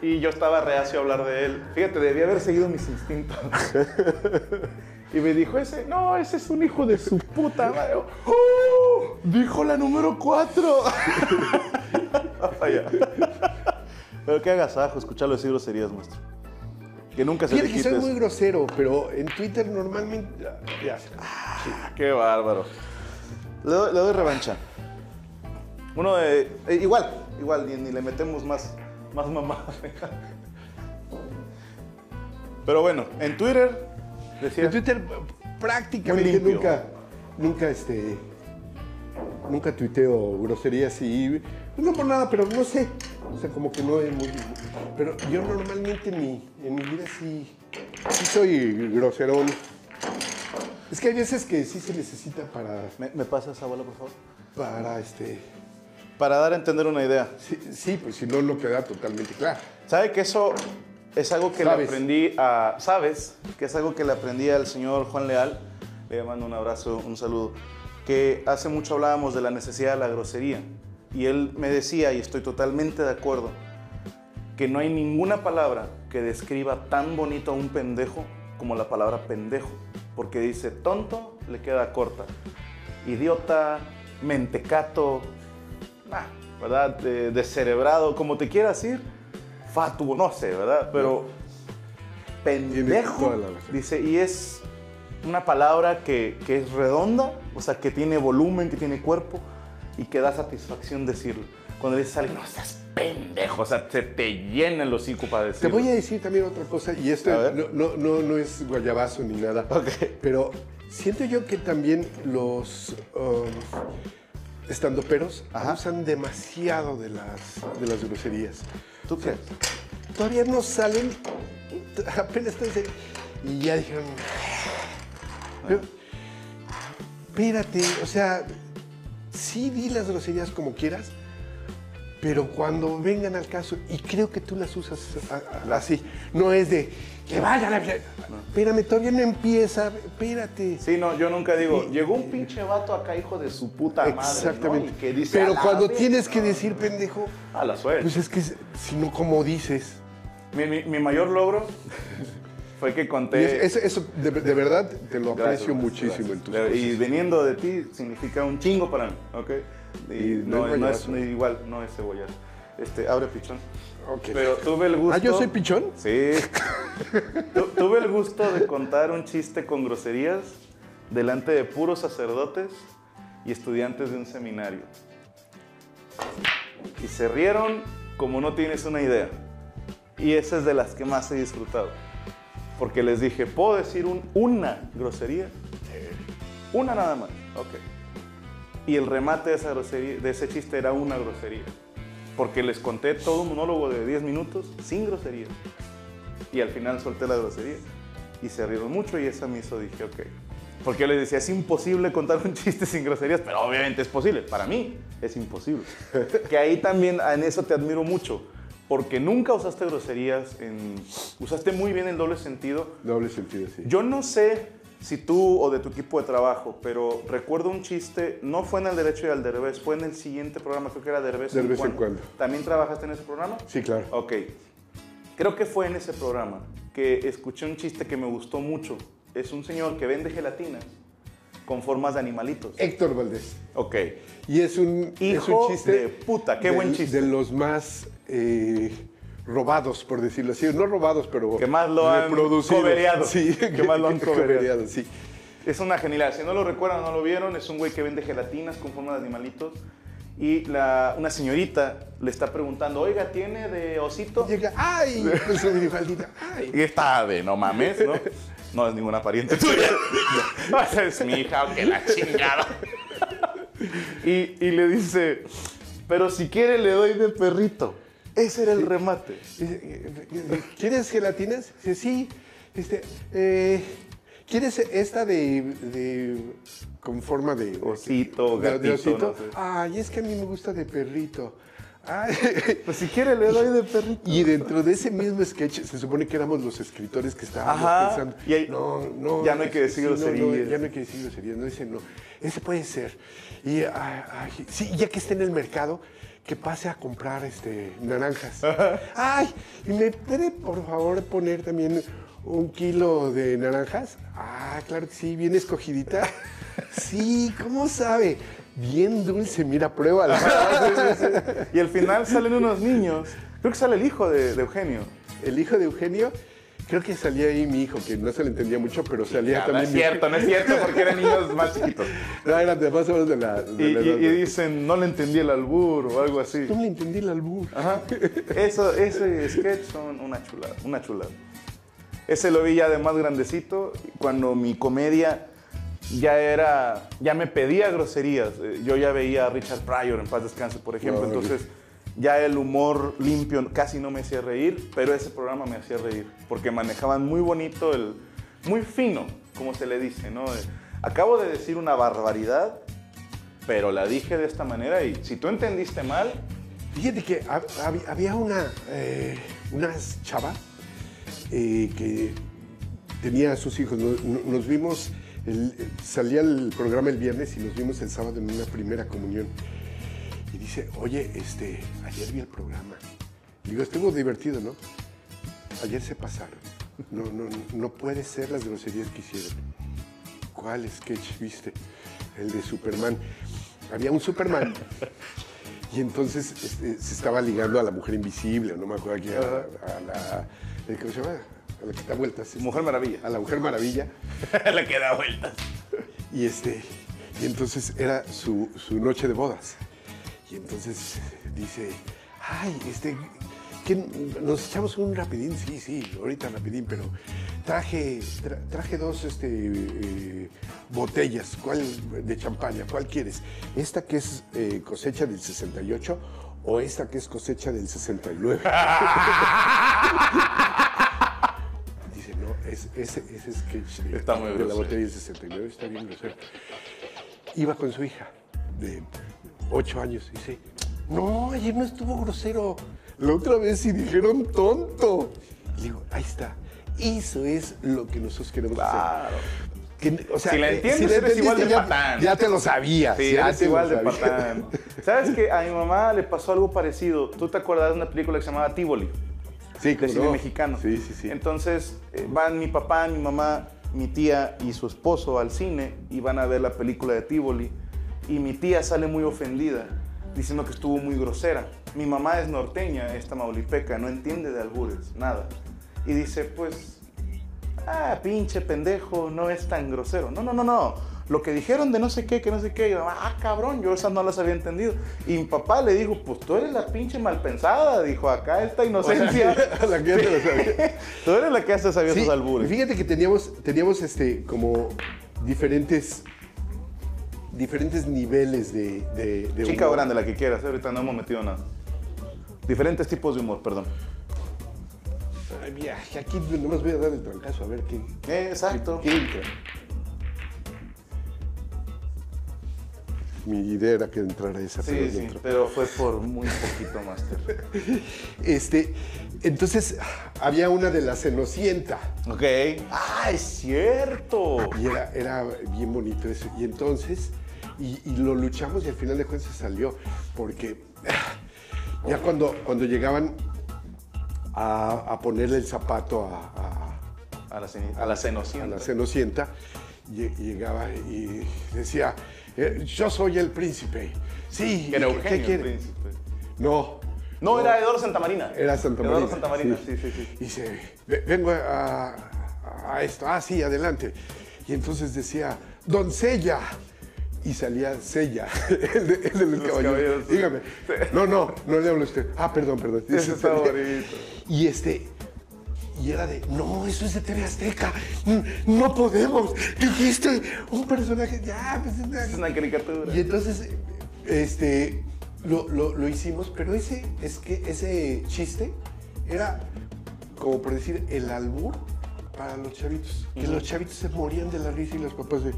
S1: Y yo estaba reacio a hablar de él. Fíjate, debía haber seguido mis instintos. y me dijo ese, no, ese es un hijo de su puta madre. ¡Oh! Dijo la número 4. Pero qué agasajo escucharlo decir groserías, maestro. Que nunca se
S2: Fíjate que soy muy grosero, pero en Twitter normalmente. ya- ya sé.
S1: Qué bárbaro. Le doy, le doy revancha. Uno de. eh, igual, igual, ni, ni le metemos más, más mamá. Pero bueno, en Twitter decía.
S2: En Twitter prácticamente nunca, nunca este, nunca tuiteo groserías y no por nada, pero no sé, o sea, como que no es muy, pero yo normalmente en mi, en mi vida sí, sí soy groserón. Es que hay veces que sí se necesita para,
S1: ¿Me, me pasa esa bola, por favor?
S2: para este,
S1: Para dar a entender una idea.
S2: sí, sí, pues si no, no queda totalmente claro.
S1: ¿Sabe que eso es algo que
S2: Sabes.
S1: le aprendí a. ¿Sabes? Que es algo que le aprendí al señor Juan Leal. Le mando un abrazo, un saludo. Que hace mucho hablábamos de la necesidad de la grosería. Y él me decía, y estoy totalmente de acuerdo, que no hay ninguna palabra que describa tan bonito a un pendejo como la palabra pendejo. Porque dice tonto, le queda corta. Idiota, mentecato, nah, ¿verdad? De- descerebrado, como te quieras decir, fatuo, no sé, ¿verdad? Pero pendejo, dice, y es una palabra que, que es redonda, o sea, que tiene volumen, que tiene cuerpo y que da satisfacción decirlo. Cuando dices a alguien, no seas pendejo, o sea, se te llena el hocico para
S2: Te
S1: decirlo.
S2: voy a decir también otra cosa, y esto no, no, no, no es guayabazo ni nada,
S1: Ok.
S2: pero siento yo que también los um, estandoperos
S1: Ajá.
S2: usan demasiado de las, de las groserías.
S1: ¿Tú qué?
S2: Todavía no salen, apenas están... Y ya dijeron... Pero, espérate, o sea, sí di las groserías como quieras, pero cuando vengan al caso, y creo que tú las usas así, no es de que vayan a... Espérame, todavía no empieza, espérate.
S1: Sí, no, yo nunca digo, llegó un pinche vato acá, hijo de su puta madre. ¿no?
S2: Exactamente.
S1: Que dice, "A
S2: pero
S1: la
S2: cuando
S1: verga".
S2: tienes que decir pendejo,
S1: A la suerte.
S2: pues es que si no, como dices?
S1: mi, mi- mi mayor logro fue que conté...
S2: eso, eso de, de verdad te lo
S1: Gracias,
S2: aprecio
S1: maestro,
S2: muchísimo
S1: gracias.
S2: en tus cosas.
S1: Y veniendo de ti significa un chingo para mí, ¿ok? Y
S2: Y
S1: no,
S2: no es
S1: no es igual, no es cebollazo. Este, abre pichón.
S2: Ok.
S1: Pero tuve el gusto...
S2: ¿Ah, yo soy pichón?
S1: Sí. Tu- tuve el gusto de contar un chiste con groserías delante de puros sacerdotes y estudiantes de un seminario. Y se rieron como no tienes una idea. Y esa es de las que más he disfrutado. Porque les dije, ¿puedo decir un- una grosería? Una nada más. Ok. Y el remate de, esa grosería, de ese chiste era una grosería. Porque les conté todo un monólogo de 10 minutos sin grosería. Y al final solté la grosería. Y se rieron mucho y esa me hizo, dije, ok. Porque yo les decía, es imposible contar un chiste sin groserías, pero obviamente es posible. Para mí es imposible. que ahí también, en eso te admiro mucho. Porque nunca usaste groserías, en, usaste muy bien el doble sentido.
S2: Doble sentido, sí.
S1: Yo no sé si tú o de tu equipo de trabajo, pero recuerdo un chiste, no fue en el derecho y al derbez, fue en el siguiente programa, creo que era derbez
S2: De vez en cuando.
S1: ¿También trabajaste en ese programa?
S2: Sí, claro.
S1: Ok. Creo que fue en ese programa que escuché un chiste que me gustó mucho. Es un señor que vende gelatinas con formas de animalitos.
S2: Héctor Valdés.
S1: Ok.
S2: Y es un, es
S1: Hijo
S2: un chiste.
S1: de puta, qué
S2: de-
S1: buen chiste.
S2: De los más eh, robados, por decirlo así. No robados, pero.
S1: Que más lo han cobereado.
S2: Sí,
S1: Que más lo han cobereado.
S2: sí.
S1: Es una genialidad. Si no lo recuerdan, no lo vieron, es un güey que vende gelatinas con forma de animalitos. Y la, una señorita le está preguntando, oiga, ¿tiene de osito?
S2: Llega, ¡ay!
S1: Y está de no mames, ¿no? No es ninguna pariente tuya. No, es mi hija, que la chingada. Y, y le dice, pero si quiere le doy de perrito. Ese era el remate.
S2: ¿Quieres gelatinas? Dice, sí. Este, eh, ¿Quieres esta de, de- con forma de
S1: Osito,
S2: de- de
S1: gatito,
S2: osito?
S1: no sé.
S2: Ay, es que a mí me gusta de perrito. Ay.
S1: Pues si quiere le doy de perrito.
S2: Y dentro de ese mismo sketch se supone que éramos los escritores que estábamos
S1: Ajá.
S2: pensando.
S1: Y ahí-
S2: no, no.
S1: ya no hay que decir
S2: no, no,
S1: groserías.
S2: ya no hay que decir groserías. No dice no. Ese puede ser. Y ay, ay, sí, ya que esté en el mercado, que pase a comprar este naranjas. Ay, ¿y me puede por favor poner también un kilo de naranjas? Ah, claro que sí, bien escogidita. Sí, ¿cómo sabe? Bien dulce, mira, pruébala.
S1: Y al final salen unos niños. Creo que sale el hijo de, de Eugenio.
S2: El hijo de Eugenio, creo que salía ahí mi hijo, que no se le entendía mucho, pero salía
S1: Ah, no
S2: también.
S1: es
S2: mi-
S1: cierto, no es cierto, porque eran niños más chiquitos.
S2: No, eran de más o menos de la. de
S1: Y,
S2: la
S1: y-
S2: edad
S1: y
S2: de-
S1: dicen, no le entendí el albur o algo así.
S2: No le entendí el albur.
S1: Ajá. Eso, ese sketch son una chulada, una chulada. Ese lo vi ya de más grandecito, cuando mi comedia ya era, ya me pedía groserías. Eh, Yo ya veía a Richard Pryor en Paz Descanse, por ejemplo, entonces ya el humor limpio casi no me hacía reír, pero ese programa me hacía reír, porque manejaban muy bonito el, muy fino, como se le dice, ¿no? Eh, Acabo de decir una barbaridad, pero la dije de esta manera y si tú entendiste mal,
S2: Fíjate que hab- hab- había una, eh, una chava eh, que tenía a sus hijos. Nos, nos vimos, el- salía el programa el viernes y nos vimos el sábado en una primera comunión. Y dice, oye, este, ayer vi el programa. Y digo, estuvo divertido, ¿no? Ayer se pasaron. No, no, no puede ser las groserías que hicieron. ¿Cuál sketch viste? El de Superman. Había un Superman y entonces este, se estaba ligando a la mujer invisible, no me acuerdo aquí, a, a la. eh, ¿Cómo se llama? A la que da vueltas.
S1: Mujer Maravilla.
S2: A la Mujer Maravilla.
S1: le queda vueltas.
S2: Y este. Y entonces era su, su noche de bodas. Y entonces dice, ay, este. ¿qué- ¿Nos echamos un rapidín? Sí, sí, ahorita rapidín, pero traje, tra- traje dos este, eh, botellas ¿cuál, de champaña. ¿Cuál quieres? ¿Esta que es eh, cosecha del 68 o esta que es cosecha del 69? Es, ese, ese sketch de,
S1: Está muy
S2: de la botella del 69 está bien grosero. Iba con su hija de 8 años y dice, no, ayer no estuvo grosero. La otra vez sí dijeron tonto. Y digo, ahí está. Eso es lo que nosotros queremos
S1: Claro.
S2: hacer. Que, o sea,
S1: Si la
S2: eh,
S1: entiendes,
S2: la
S1: eres igual de
S2: ya-
S1: patán.
S2: Ya te lo sabías.
S1: Sí,
S2: ya
S1: eres igual de patán. ¿Sabes que a mi mamá le pasó algo parecido? ¿Tú te acuerdas de una película que se llamaba Tivoli?
S2: Sí,
S1: de cine
S2: no.
S1: mexicano.
S2: Sí, sí, sí.
S1: Entonces eh, van mi papá, mi mamá, mi tía y su esposo al cine y van a ver la película de Tivoli. Y mi tía sale muy ofendida, diciendo que estuvo muy grosera. Mi mamá es norteña, esta maulipeca, no entiende de albures, nada. Y dice, pues, ah, pinche pendejo, no es tan grosero. No, no, no, no. Lo que dijeron de no sé qué, que no sé qué, y yo, ah, cabrón, yo esas no las había entendido. Y mi papá le dijo, pues tú eres la pinche malpensada, dijo, acá esta inocencia.
S2: La que ya te lo sabía.
S1: tú eres la que hace sabía
S2: Sí,
S1: esos albures.
S2: Fíjate que teníamos, teníamos este, como diferentes, diferentes niveles de, de, de
S1: Chica o
S2: humor.
S1: grande, la que quieras, ahorita no hemos metido nada. Diferentes tipos de humor, perdón.
S2: Ay, mira, aquí nomás voy a dar el trancazo a ver qué,
S1: Eh, exacto.
S2: qué entra. Mi idea era que entrara esa, pero
S1: Sí,
S2: ya
S1: sí,
S2: entró.
S1: pero fue por muy poquito, Master.
S2: Este, entonces, había una de la Cenocienta.
S1: Ok. Ah, es cierto.
S2: Y era, era bien bonito eso. Y entonces, y, y lo luchamos y al final de cuentas salió. Porque ya cuando, cuando llegaban a, a ponerle el zapato a, a-
S1: A la, a la
S2: a
S1: cenocienta.
S2: la Cenocienta, lle- llegaba y decía, eh, yo soy el príncipe. Sí,
S1: Que era
S2: ¿y qué-
S1: Eugenio,
S2: ¿qué
S1: el
S2: quiere?
S1: príncipe.
S2: No.
S1: No, era Eduardo Santamarina.
S2: Era Santa Marina.
S1: Eduardo Santamarina, sí, sí, sí.
S2: Y dice, "Ve- vengo a, a esto. Ah, sí, adelante. Y entonces decía, doncella. Y salía Sella, el de, el de los, caballeros.
S1: caballeros, sí.
S2: Dígame. No, no, no le hablo a usted. Ah, perdón, perdón.
S1: Ese está bonito.
S2: Y este, y era de, no, eso es de TV Azteca. Mm, No podemos. Dijiste un personaje, ya, pues,
S1: Es una caricatura.
S2: y entonces, este, lo, lo- lo hicimos, pero ese, es que ese chiste era, como por decir, el albur para los chavitos. Que los chavitos se morían de la risa y los papás de,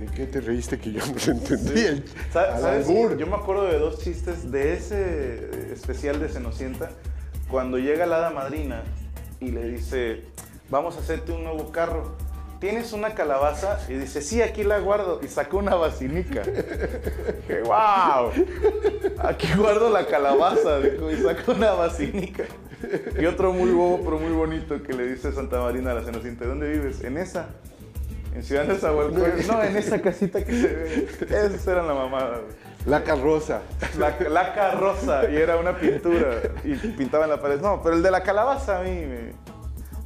S2: ¿de qué te reíste que yo no lo entendí? Al
S1: ¿Sabes? Yo me acuerdo de dos chistes de ese especial de Cenocienta. Cuando llega la hada madrina y le dice, vamos a hacerte un nuevo carro. ¿Tienes una calabaza? Y dice, sí, aquí la guardo. Y sacó una vacinica. ¡Qué wow! Aquí guardo la calabaza, dijo, y sacó una vacinica. Y otro muy bobo, pero muy bonito, que le dice Santa Marina a la Cenocienta, ¿dónde vives? En esa. En Ciudad de Zahualcóyotl. No, en esa casita que se ve. Esas eran la mamada. güey.
S2: La carroza.
S1: La, la carroza y era una pintura y pintaban la pared. No, pero el de la calabaza a mí, me-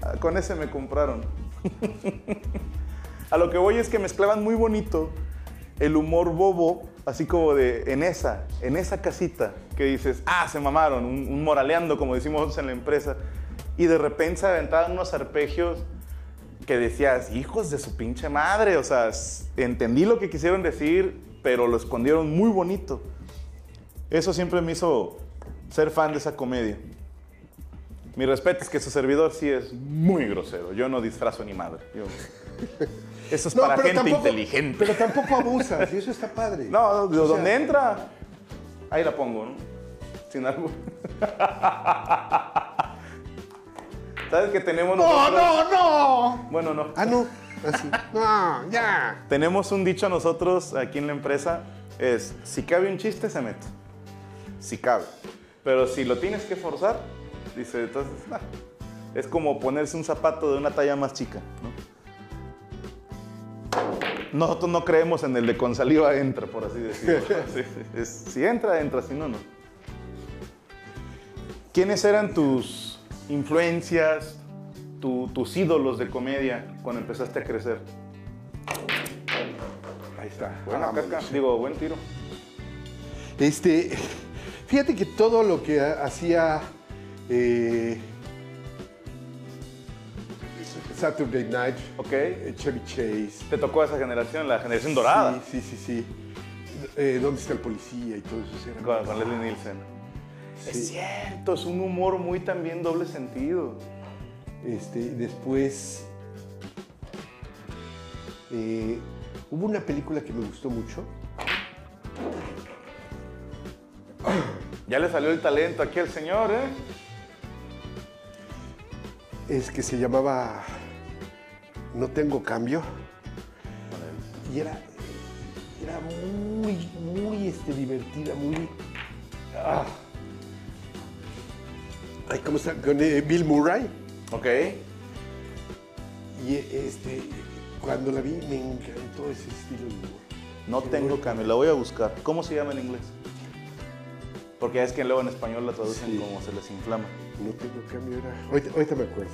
S1: ah, con ese me compraron. A lo que voy es que mezclaban muy bonito el humor bobo, así como de en esa, en esa casita, que dices, ah, se mamaron, un, un moraleando, como decimos nosotros en la empresa, y de repente se aventaban unos arpegios que decías, hijos de su pinche madre, o sea, entendí lo que quisieron decir, pero lo escondieron muy bonito. Eso siempre me hizo ser fan de esa comedia. Mi respeto es que su servidor sí es muy grosero. Yo no disfrazo ni madre. Yo- Eso es para gente inteligente.
S2: Pero tampoco abusas, y eso está padre.
S1: No, de
S2: O sea,
S1: donde entra, ahí la pongo, ¿no? Sin algo. ¿Sabes que tenemos
S2: No,
S1: nosotros?
S2: no, no.
S1: Bueno, no.
S2: Ah, no. Así. No, ya.
S1: Tenemos un dicho nosotros aquí en la empresa, es, si cabe un chiste, se mete. Si cabe. Pero si lo tienes que forzar, dice, entonces, nah. es como ponerse un zapato de una talla más chica, ¿no? Nosotros no creemos en el de con saliva entra, por así decirlo. Sí, sí. Es- si entra, entra, si no, no. ¿Quiénes eran tus influencias, tu- tus ídolos de comedia cuando empezaste a crecer?
S2: Ahí está.
S1: Buena
S2: Vámonos.
S1: caca. Digo, buen tiro.
S2: Este, fíjate que todo lo que ha- hacía eh, Saturday Night,
S1: Ok.
S2: eh, Chevy Chase.
S1: Te tocó esa generación, la generación dorada.
S2: Sí, sí, sí. sí. Eh, ¿Dónde está el policía y todo eso?
S1: Con, con Leslie Nielsen.
S2: Sí.
S1: Es cierto, es un humor muy también doble sentido.
S2: Este, después eh, hubo una película que me gustó mucho.
S1: Ya le salió el talento aquí al señor, ¿eh?
S2: Es que se llamaba No tengo cambio. Y era, era muy, muy este, divertida, muy. ah. Ay, ¿Cómo está? Con eh, Bill Murray.
S1: Ok.
S2: Y este, cuando la vi me encantó ese estilo de humor.
S1: No tengo cambio, la voy a buscar. ¿Cómo se llama en inglés? Porque es que luego en español la traducen
S2: Sí.
S1: como se les inflama.
S2: No tengo cambio, era. Ahorita, ahorita me acuerdo.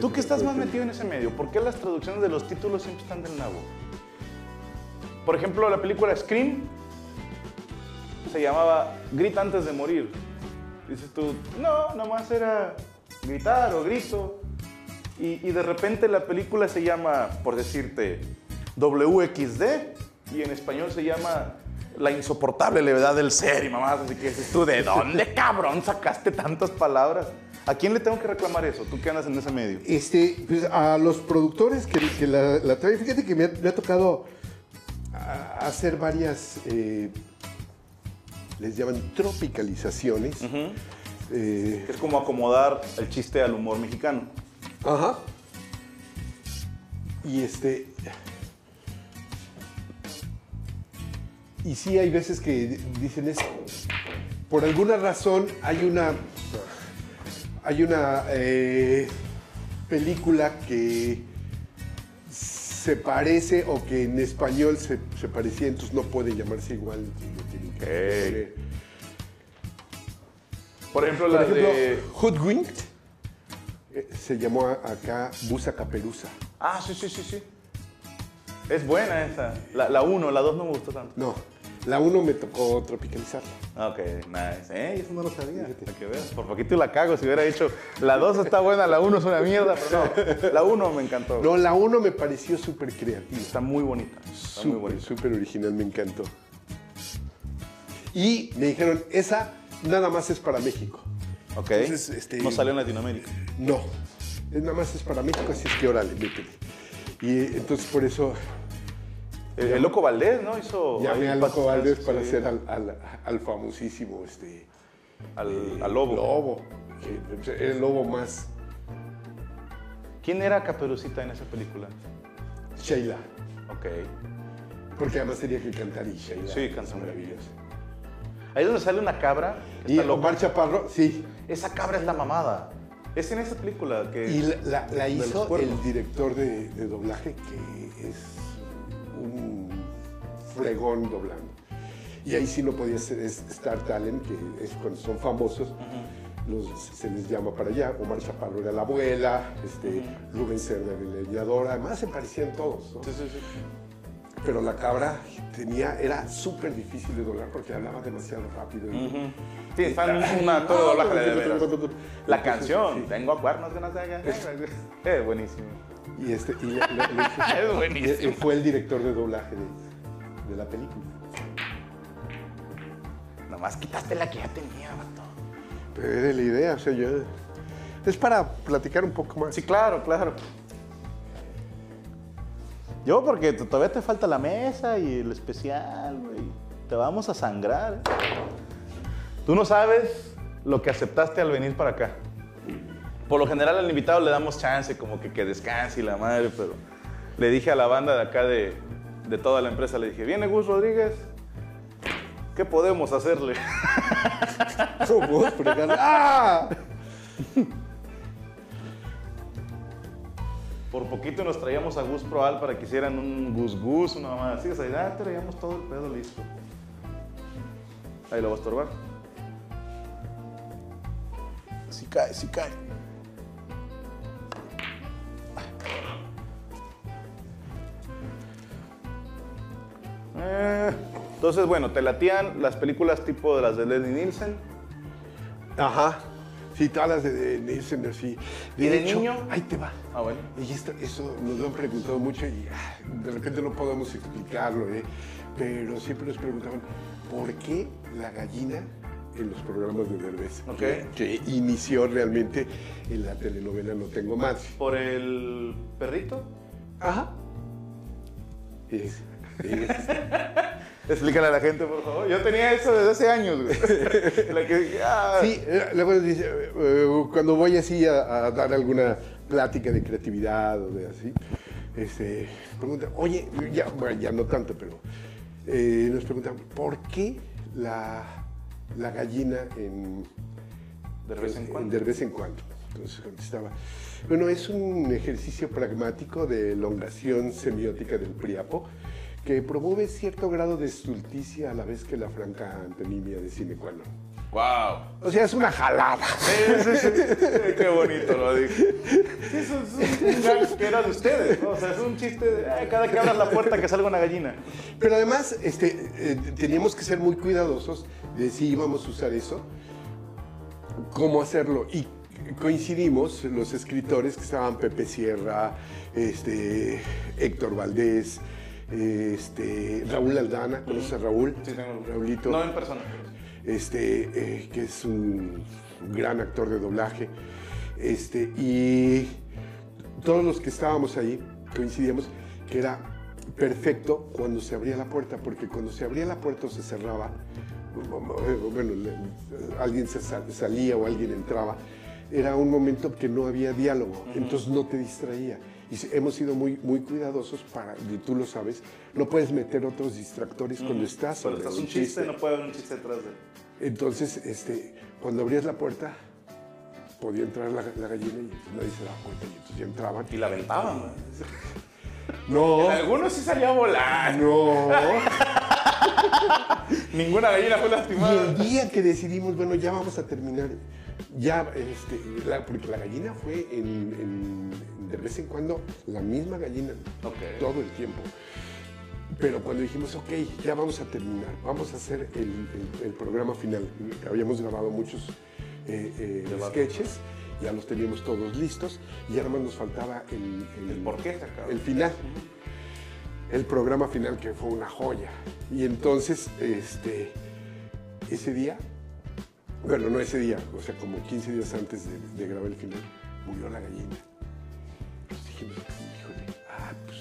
S1: Tú que estás más metido en ese medio, ¿por qué las traducciones de los títulos siempre están del nabo? Por ejemplo, la película Scream se llamaba Grita antes de morir. Dices tú, no, nomás era gritar o grito. Y, y de repente la película se llama, por decirte, WXD y en español se llama La insoportable levedad del ser y mamás. Así que dices tú, ¿de dónde cabrón sacaste tantas palabras? ¿A quién le tengo que reclamar eso? ¿Tú qué andas en ese medio?
S2: Este, pues, a los productores que, que la, la traen, fíjate que me ha, me ha tocado a- hacer varias, eh, les llaman tropicalizaciones. Eh,
S1: Es como acomodar el chiste al humor mexicano.
S2: Ajá. Y este. Y sí, hay veces que dicen es. Por alguna razón hay una. Hay una eh, película que se parece o que en español se, se parecía, entonces no puede llamarse igual.
S1: Por ejemplo,
S2: Por
S1: la
S2: ejemplo,
S1: de...
S2: Hoodwinked eh, se llamó acá Busa Caperuza.
S1: Ah, sí, sí, sí, sí. Es buena esa. La 1, la 2 no me gustó tanto.
S2: No, la 1 me tocó tropicalizarla.
S1: Ok, nice. Eh, eso no lo sabía. Para que veas. Por poquito la cago. Si hubiera dicho, la 2 está buena, la 1 es una mierda, pero no. La 1 me encantó.
S2: No, la 1 me pareció súper creativa.
S1: Está muy bonita. Está muy
S2: Súper,
S1: bonita.
S2: súper original, me encantó. Y me dijeron, esa nada más es para México.
S1: Ok.
S2: Entonces, este-
S1: No salió en Latinoamérica.
S2: No, nada más es para México, así es que órale, métele. Y eh, entonces por eso
S1: El, el Loco Valdés, ¿no? Hizo.
S2: llamé
S1: ahí
S2: a Loco Valdés para
S1: sí,
S2: hacer al, al- al famosísimo este,
S1: Al, al lobo.
S2: lobo, era el lobo más
S1: ¿Quién era Caperucita en esa película?
S2: Sheila.
S1: Ok.
S2: Porque además tenía que cantar y Sheila.
S1: Sí, canta
S2: maravillosa.
S1: Ahí es donde sale una cabra. que
S2: Y
S1: está.
S2: Omar Chaparro, sí.
S1: Esa cabra es la mamada. Es en esa película que.
S2: Y la, hizo el director de, de doblaje, que es un fregón doblando. Y ahí sí no podía ser es Star Talent, que es cuando son famosos, los- se les llama para allá. Omar Chaparro era la abuela, este, Rubén Cerda era el leñador, además se parecían todos. ¿no?
S1: Sí, sí, sí.
S2: Pero la cabra tenía, era súper difícil de doblar porque hablaba demasiado rápido.
S1: Sí, está en una todo doblaje de veras. La canción,
S2: sí.
S1: tengo cuernos que no se hagan. Es buenísimo.
S2: Y, este, y le- le- le dije-
S1: Es buenísimo.
S2: fue el director de doblaje de, de la película.
S1: Nomás quitaste la que ya tenía, vato.
S2: Pero era la idea, o sea, yo... Es para platicar un poco más.
S1: Sí, claro, claro. Yo, porque todavía te falta la mesa y el especial, güey. Te vamos a sangrar. ¿eh? Tú no sabes lo que aceptaste al venir para acá. Por lo general al invitado le damos chance, como que, que descanse y la madre, pero le dije a la banda de acá de, de toda la empresa, le dije, viene Gus Rodríguez, ¿qué podemos hacerle?
S2: ¡Ah!
S1: Por poquito nos traíamos a Gus Proal para que hicieran un Gus Gus, una mamá así. O sea, ya traíamos todo el pedo listo. Ahí lo va a estorbar. Sí cae, sí cae. Eh, entonces, bueno, te latían las películas tipo de las de Leslie Nielsen.
S2: Ajá. Sí, todas las de, de Nielsen, así.
S1: ¿Y de niño?
S2: Ahí te va.
S1: Ah, bueno.
S2: Y esto- eso nos lo han preguntado mucho y ah, de repente no podemos explicarlo, ¿eh? Pero siempre nos preguntaban, ¿por qué la gallina en los programas de Derbez?
S1: Ok.
S2: Que, que inició realmente en la telenovela No Tengo Más.
S1: Por el perrito.
S2: Ajá. Es- es-
S1: Explícale a la gente, por favor. Yo tenía eso desde hace años, güey. La que, ah,
S2: Sí, eh, luego dice, eh, eh, cuando voy así a, a dar alguna plática de creatividad o de así, este, pregunta, oye, ya, bueno, ya no tanto, pero eh, nos preguntan, ¿por qué la, la gallina en,
S1: De vez en cuando.
S2: de vez en cuando? Entonces contestaba, bueno, es un ejercicio pragmático de elongación semiótica del priapo que promueve cierto grado de estulticia a la vez que la franca antonimia de non.
S1: Wow.
S2: O sea, es una jalada.
S1: Sí, sí, sí. Qué bonito lo dije. Eso es un gag que era de ustedes, ¿no? O sea, es un chiste de "Ay, cada que abras la puerta que salga una gallina.
S2: Pero además, este, eh, teníamos que ser muy cuidadosos de si íbamos a usar eso, cómo hacerlo. Y coincidimos los escritores que estaban Pepe Sierra, este, Héctor Valdés, este, Raúl Aldana, ¿conoces a Raúl?
S1: Sí, tengo-
S2: Raulito.
S1: No en persona.
S2: este, eh, que es un gran actor de doblaje. Este, y todos los que estábamos ahí coincidíamos que era perfecto cuando se abría la puerta, porque cuando se abría la puerta o se cerraba, bueno, alguien se salía o alguien entraba, era un momento que no había diálogo, entonces no te distraía. Y hemos sido muy, muy cuidadosos para, y tú lo sabes, no puedes meter otros distractores cuando estás
S1: Cuando estás un chiste, no puede haber un chiste detrás de él.
S2: entonces, este, cuando abrías la puerta, podía entrar la, la gallina y nadie se daba cuenta. Y entonces ya entraban.
S1: Y la aventaban, ¿no?
S2: No,
S1: Algunos sí salía a volar.
S2: no.
S1: Ninguna gallina fue
S2: Y el
S1: lastimada.
S2: día que decidimos, bueno, ya vamos a terminar, ya, este, la- porque la gallina fue en, en- de vez en cuando la misma gallina,
S1: Ok.
S2: todo el tiempo. Pero cuando dijimos, ok, ya vamos a terminar, vamos a hacer el, el- el programa final. Habíamos grabado muchos eh, eh, sketches, ya los teníamos todos listos y ahora más nos faltaba el, el,
S1: El por qué
S2: el final. El programa final que fue una joya. Y entonces, este, ese día, bueno, no ese día, o sea, como 15 días antes de, de grabar el final, murió la gallina. Entonces dijimos, híjole, ah, pues,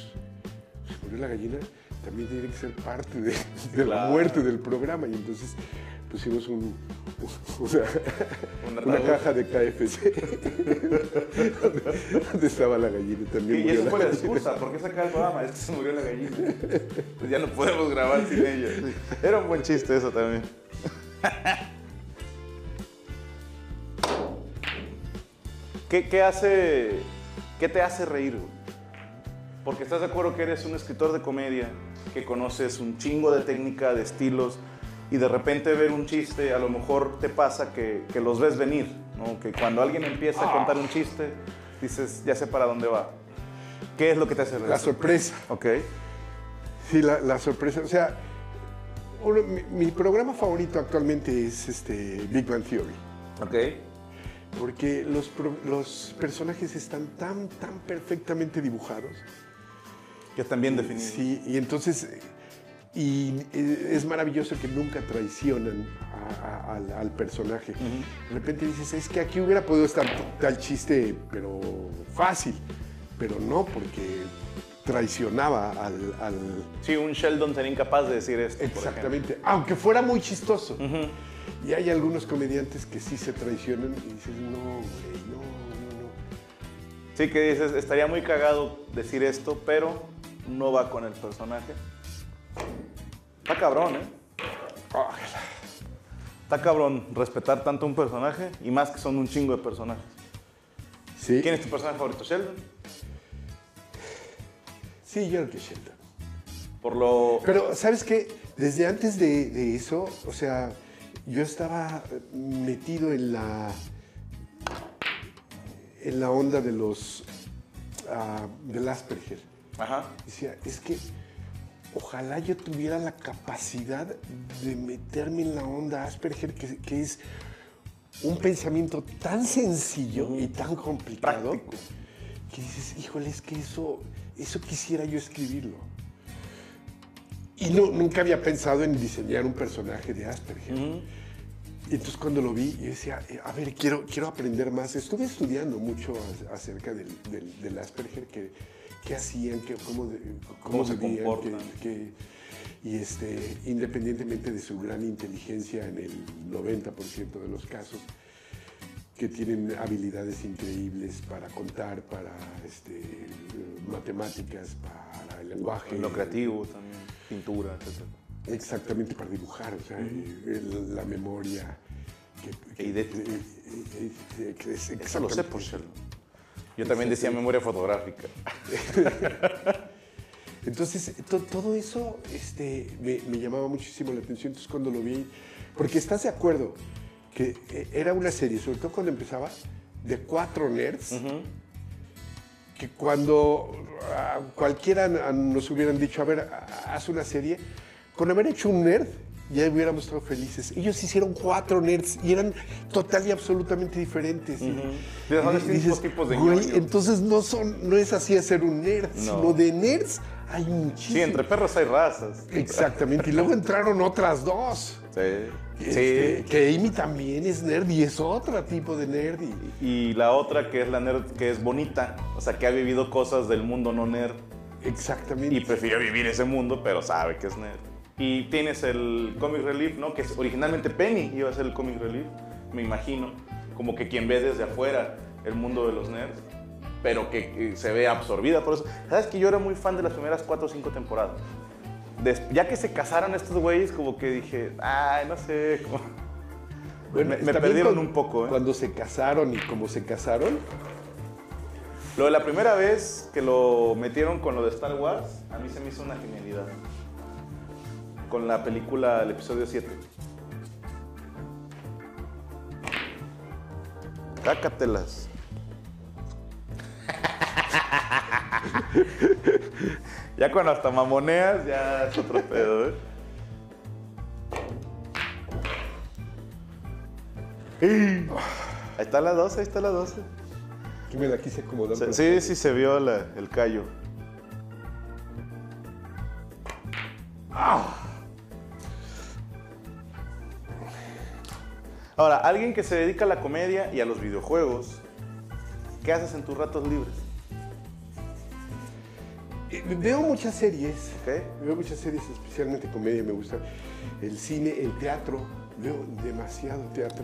S2: se murió la gallina, también tiene que ser parte de, de la muerte del programa. Y entonces pusimos un, una,
S1: Un
S2: una caja de KFC donde, estaba la gallina. También
S1: Y
S2: murió
S1: eso
S2: la
S1: fue la excusa. ¿Por qué sacar el programa? Es que se murió la gallina. Pues ya no podemos grabar sin ella. Era un buen chiste eso también. ¿Qué, qué hace, qué te hace reír? Porque estás de acuerdo que eres un escritor de comedia, que conoces un chingo de técnica, de estilos, y de repente ver un chiste, a lo mejor te pasa que, que los ves venir, ¿no? Que cuando alguien empieza a contar un chiste, dices, ya sé para dónde va. ¿Qué es lo que te hace reír?
S2: La sorpresa.
S1: Ok.
S2: Sí, la, la sorpresa. O sea, uno- mi, mi programa favorito actualmente es este Big Bang Theory.
S1: Ok.
S2: Porque los, los personajes están tan, tan perfectamente dibujados.
S1: Que están bien definidos.
S2: Sí, y entonces, y es maravilloso que nunca traicionan a- a- al, al personaje. De repente dices, es que aquí hubiera podido estar tal chiste, pero fácil. Pero no, porque traicionaba al, al-
S1: Sí, un Sheldon sería incapaz de decir esto. por.
S2: Exactamente, aunque fuera muy chistoso. Y hay algunos comediantes que sí se traicionan y dices, no, güey, no, no, no.
S1: Sí, que dices, estaría muy cagado decir esto, pero no va con el personaje. Está cabrón, ¿eh? Está cabrón respetar tanto a un personaje y más que son un chingo de personajes.
S2: Sí,
S1: ¿Quién es tu personaje favorito? Sheldon.
S2: sí, yo creo que Sheldon.
S1: Por lo.
S2: Pero, ¿sabes qué? Desde antes de, de eso, o sea, yo estaba metido en la, en la onda de los, ah, del Asperger.
S1: Ajá.
S2: Decía, es que ojalá yo tuviera la capacidad de meterme en la onda Asperger, que, que es un pensamiento tan sencillo y tan complicado,
S1: Práctico.
S2: que dices, híjole, es que eso, eso quisiera yo escribirlo. Y no, nunca había pensado en diseñar un personaje de Asperger. Y entonces cuando lo vi, yo decía, eh, a ver, quiero, quiero aprender más. Estuve estudiando mucho acerca del, del- del Asperger, qué, qué hacían, qué, cómo,
S1: se
S2: vivían,
S1: comportan.
S2: qué- qué- y este, independientemente de su gran inteligencia en el 90% de los casos, que tienen habilidades increíbles para contar, para este, matemáticas, para el lenguaje.
S1: Lo creativo también. Pintura, etc.
S2: Exactamente, para dibujar, o sea, eh, la memoria. Que,
S1: Que ide-
S2: eh, eh, eh, que es
S1: Eso lo sé por Sheldon. Yo también decía memoria fotográfica.
S2: Entonces, to- todo eso este, me, me llamaba muchísimo la atención. Entonces, cuando lo vi, porque estás de acuerdo que eh, era una serie, sobre todo cuando empezaba, de cuatro nerds, que cuando ah, cualquiera nos hubieran dicho, a ver, haz una serie, con haber hecho un nerd, ya hubiéramos estado felices. Ellos hicieron cuatro nerds y eran total y absolutamente diferentes. Y-
S1: De esos
S2: y
S1: distintos
S2: dices,
S1: tipos de
S2: "Güey,
S1: ñoños".
S2: entonces no, son, no es así hacer un nerd,
S1: No.
S2: sino de nerds hay muchísimos.
S1: Sí, entre perros hay razas.
S2: Exactamente. Y luego entraron otras dos.
S1: Sí.
S2: Este,
S1: Sí.
S2: que Amy también es nerd y es otro tipo de nerd. y-
S1: Y la otra que es la nerd, que es bonita, o sea, que ha vivido cosas del mundo no nerd
S2: exactamente.
S1: y prefiere vivir ese mundo, pero sabe que es nerd. Y tienes el comic relief, ¿no? Que es originalmente Penny iba a ser el comic relief, me imagino, como que quien ve desde afuera el mundo de los nerds, pero que, que se ve absorbida por eso. ¿Sabes que yo era muy fan de las primeras cuatro o cinco temporadas? Des- ya que se casaron estos güeyes, como que dije, ay, no sé, como...
S2: Bueno,
S1: me, me perdieron un poco, ¿eh?
S2: Cuando se casaron y como se casaron,
S1: Lo de la primera vez que lo metieron con lo de Star Wars, a mí se me hizo una genialidad. Con la película, el episodio 7. Cácatelas. ya cuando hasta mamoneas, ya es otro pedo, ¿eh? Ahí está la 12, ahí está la 12.
S2: que quise acomodar.
S1: Se-
S2: para-
S1: Sí, sí se vio la- el callo. ¡Ah! Ahora, alguien que se dedica a la comedia y a los videojuegos, ¿qué haces en tus ratos libres?
S2: Eh, Veo muchas series.
S1: ¿Ok?
S2: Veo muchas series, especialmente comedia, me gusta. El cine, el teatro. Veo demasiado teatro.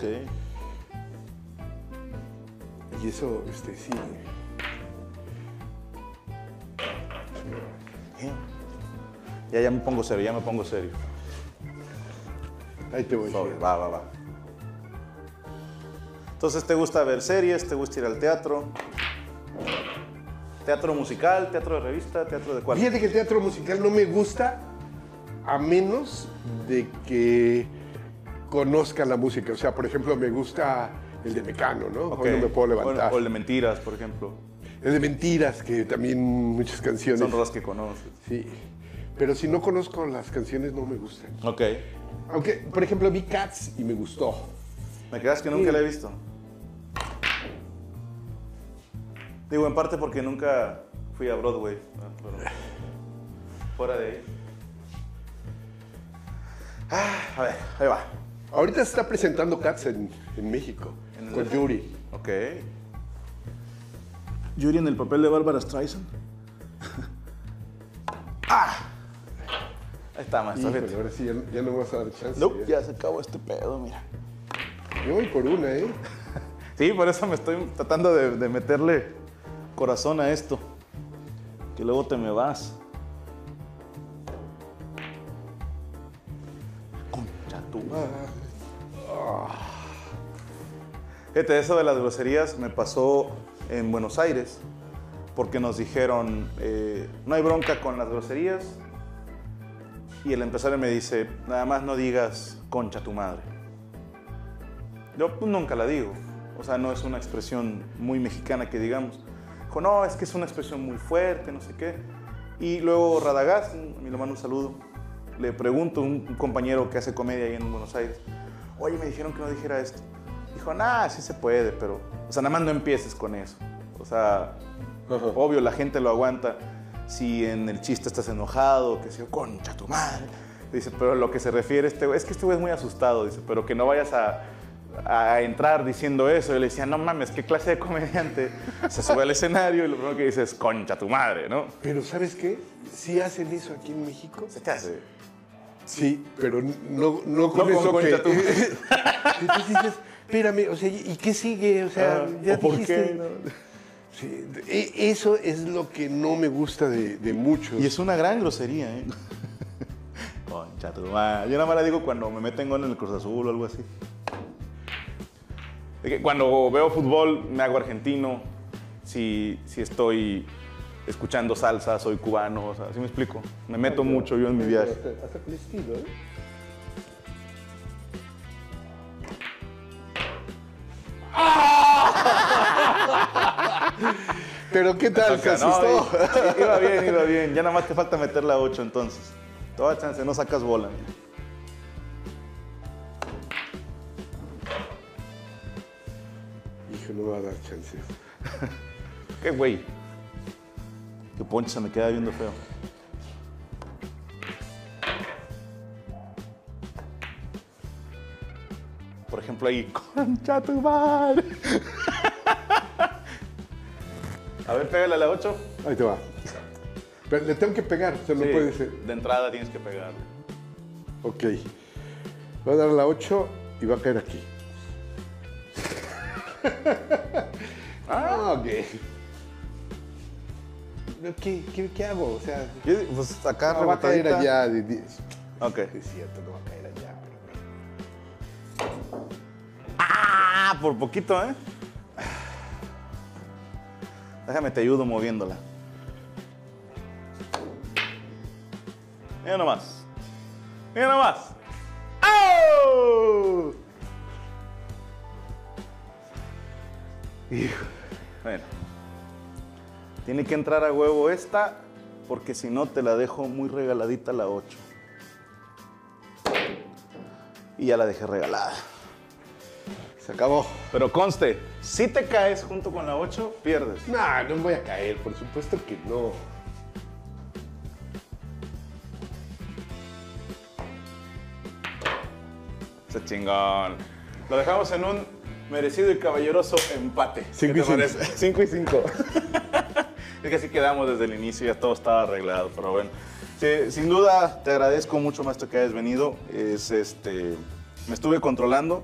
S2: Y eso, este, sí.
S1: Ya, ya me pongo serio, ya me pongo serio.
S2: Ahí te voy.
S1: Sobre, va, va, va. Entonces, ¿te gusta ver series? ¿Te gusta ir al teatro? ¿Teatro musical? ¿Teatro de revista? ¿Teatro de cuál?
S2: Fíjate que el teatro musical no me gusta a menos de que conozca la música. O sea, por ejemplo, me gusta el de Mecano, ¿no?
S1: Ok.
S2: Hoy no me puedo levantar.
S1: O, o el de mentiras, por ejemplo.
S2: El de Mentiras, que también muchas canciones.
S1: Son rolas que conoces.
S2: Sí. Pero si no conozco las canciones, no me gustan.
S1: Ok.
S2: Aunque, por ejemplo, vi Cats y me gustó.
S1: ¿Me creas que nunca la he visto? Digo, en parte porque nunca fui a Broadway. ¿no? Pero fuera de ahí. Ah, a ver, ahí va.
S2: Ahorita se está presentando Cats en, en México,
S1: ¿En el
S2: con? Yuri.
S1: Ok. Yuri en el papel de Bárbara Streisand. ¡Ah! Ahí está, maestro.
S2: Híjole, ahora sí, ya, ya no vas a dar chance.
S1: Nope,
S2: ¿eh?
S1: ya se acabó este pedo, mira.
S2: Yo voy por una, ¿eh?
S1: Sí, por eso me estoy tratando de, de meterle corazón a esto. Que luego te me vas. Concha tu madre. Ah. Fíjate, eso de las groserías me pasó en Buenos Aires. Porque nos dijeron, eh, no hay bronca con las groserías. Y el empresario me dice, nada más no digas concha tu madre. Yo pues, nunca la digo. O sea, no es una expresión muy mexicana que digamos. Dijo, no, es que es una expresión muy fuerte, no sé qué. Y luego Radagast, a mí le mando un saludo, le pregunto a un, compañero que hace comedia ahí en Buenos Aires, oye, me dijeron que no dijera esto. Dijo, nah, sí se puede, pero, o sea, nada más no empieces con eso. O sea, obvio, la gente lo aguanta si en el chiste estás enojado, que sea, concha tu madre. Dice, pero lo que se refiere este güey, es que este güey es muy asustado, dice, pero que no vayas a, a entrar diciendo eso. Yo le decía, no mames, ¿qué clase de comediante se sube al escenario y lo primero que dice es concha tu madre, ¿no?
S2: Pero ¿sabes qué? Sí hacen eso aquí en México.
S1: Se te hace.
S2: Sí, pero no, no con
S1: No con
S2: eso que...
S1: concha tu madre.
S2: Entonces dices, espérame, o sea, ¿y qué sigue? O sea,
S1: Ah,
S2: ya
S1: ¿o por
S2: dijiste.
S1: qué? no?
S2: Sí, e- eso es lo que no me gusta de, de muchos.
S1: Y es una gran grosería, ¿eh? Concha tu madre. Yo nada más la digo cuando me meten en el Cruz Azul o algo así. Cuando veo fútbol me hago argentino, si, si estoy escuchando salsa, soy cubano, o sea, ¿sí me explico? Me meto mucho yo en mi viaje.
S2: Hasta vestido, ¿eh? Pero ¿qué tal?
S1: ¿Te no, iba, iba bien, iba bien. Ya nada más te falta meter la 8 entonces. Toda chance, no sacas bola. Mira.
S2: Hijo, no me va a dar chance.
S1: ¿Qué güey? Que Poncho se me queda viendo feo. Por ejemplo, ahí. ¡Concha tu madre! A ver, pégale a la 8.
S2: Ahí te va. Pero le tengo que pegar, no
S1: Sí,
S2: puede ser.
S1: De entrada tienes que pegarle.
S2: Ok. Voy a dar la 8 y va a caer aquí. ah, ok. ¿Qué, qué, qué hago? O sea,
S1: Yo, pues acá
S2: no, va a caer allá. De 10.
S1: Ok.
S2: Es cierto, no va a caer allá. Pero...
S1: Ah, por poquito, ¿eh? Déjame, te ayudo moviéndola. Mira nomás. Mira nomás. Hijo. Bueno. Tiene que entrar a huevo esta, porque si no te la dejo muy regaladita la 8. Y ya la dejé regalada.
S2: Se acabó.
S1: Pero conste, si te caes junto con la 8, pierdes.
S2: No, no voy a caer, por supuesto que no.
S1: Ese chingón. Lo dejamos en un merecido y caballeroso empate.
S2: Cinco
S1: ¿Qué
S2: y
S1: te
S2: cinco.
S1: parece? 5 y 5. es que así quedamos desde el inicio, ya todo estaba arreglado, pero bueno. Sí, sin duda, te agradezco mucho, maestro, que hayas venido. Es, este, me estuve controlando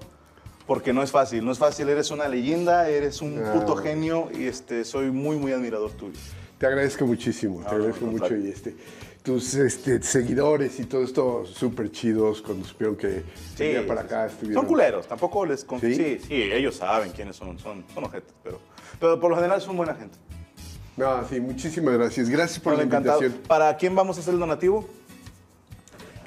S1: porque no es fácil, no es fácil. Eres una leyenda, eres un
S2: Ah.
S1: puto genio y este, soy muy, muy admirador tuyo.
S2: Te agradezco muchísimo, te agradezco mucho.
S1: claro.
S2: Y este, tus este, seguidores y todo esto súper chidos cuando supieron que venía para acá. estuvieron-
S1: Son culeros, tampoco les... con-
S2: ¿Sí?
S1: ¿Sí? sí, ellos saben quiénes son, son, son ojetes, pero, pero por lo general son buena gente.
S2: No, sí, muchísimas gracias. Gracias por
S1: Bueno,
S2: la
S1: encantado.
S2: invitación.
S1: ¿Para quién vamos a hacer el donativo?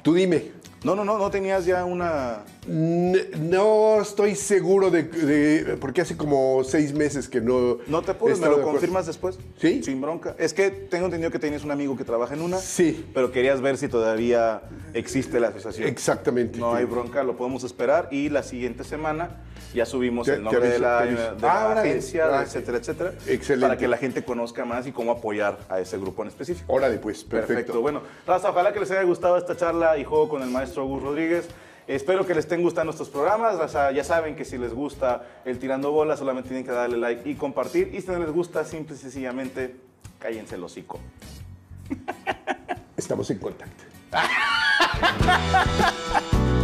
S2: Tú dime.
S1: No, no, no, no tenías ya una...
S2: No estoy seguro de, de- porque hace como seis meses que no.
S1: No te apures, me lo
S2: de
S1: confirmas después.
S2: ¿Sí?
S1: Sin bronca. Es que tengo entendido que tenías un amigo que trabaja en una.
S2: Sí.
S1: Pero querías ver si todavía existe la asociación.
S2: Exactamente.
S1: No hay bronca, lo podemos esperar y la siguiente semana ya subimos el nombre de la, de la
S2: Ah,
S1: agencia,
S2: Ah,
S1: etcétera, etcétera.
S2: Excelente.
S1: Para que la gente conozca más y cómo apoyar a ese grupo en específico.
S2: Órale, pues, perfecto.
S1: Perfecto. Bueno, Raza, ojalá que les haya gustado esta charla y juego con el maestro Gus Rodríguez. Espero que les estén gustando estos programas. Ya saben que si les gusta el tirando bola, solamente tienen que darle like y compartir. Y si no les gusta, simple y sencillamente, cállense el hocico.
S2: Estamos en contacto.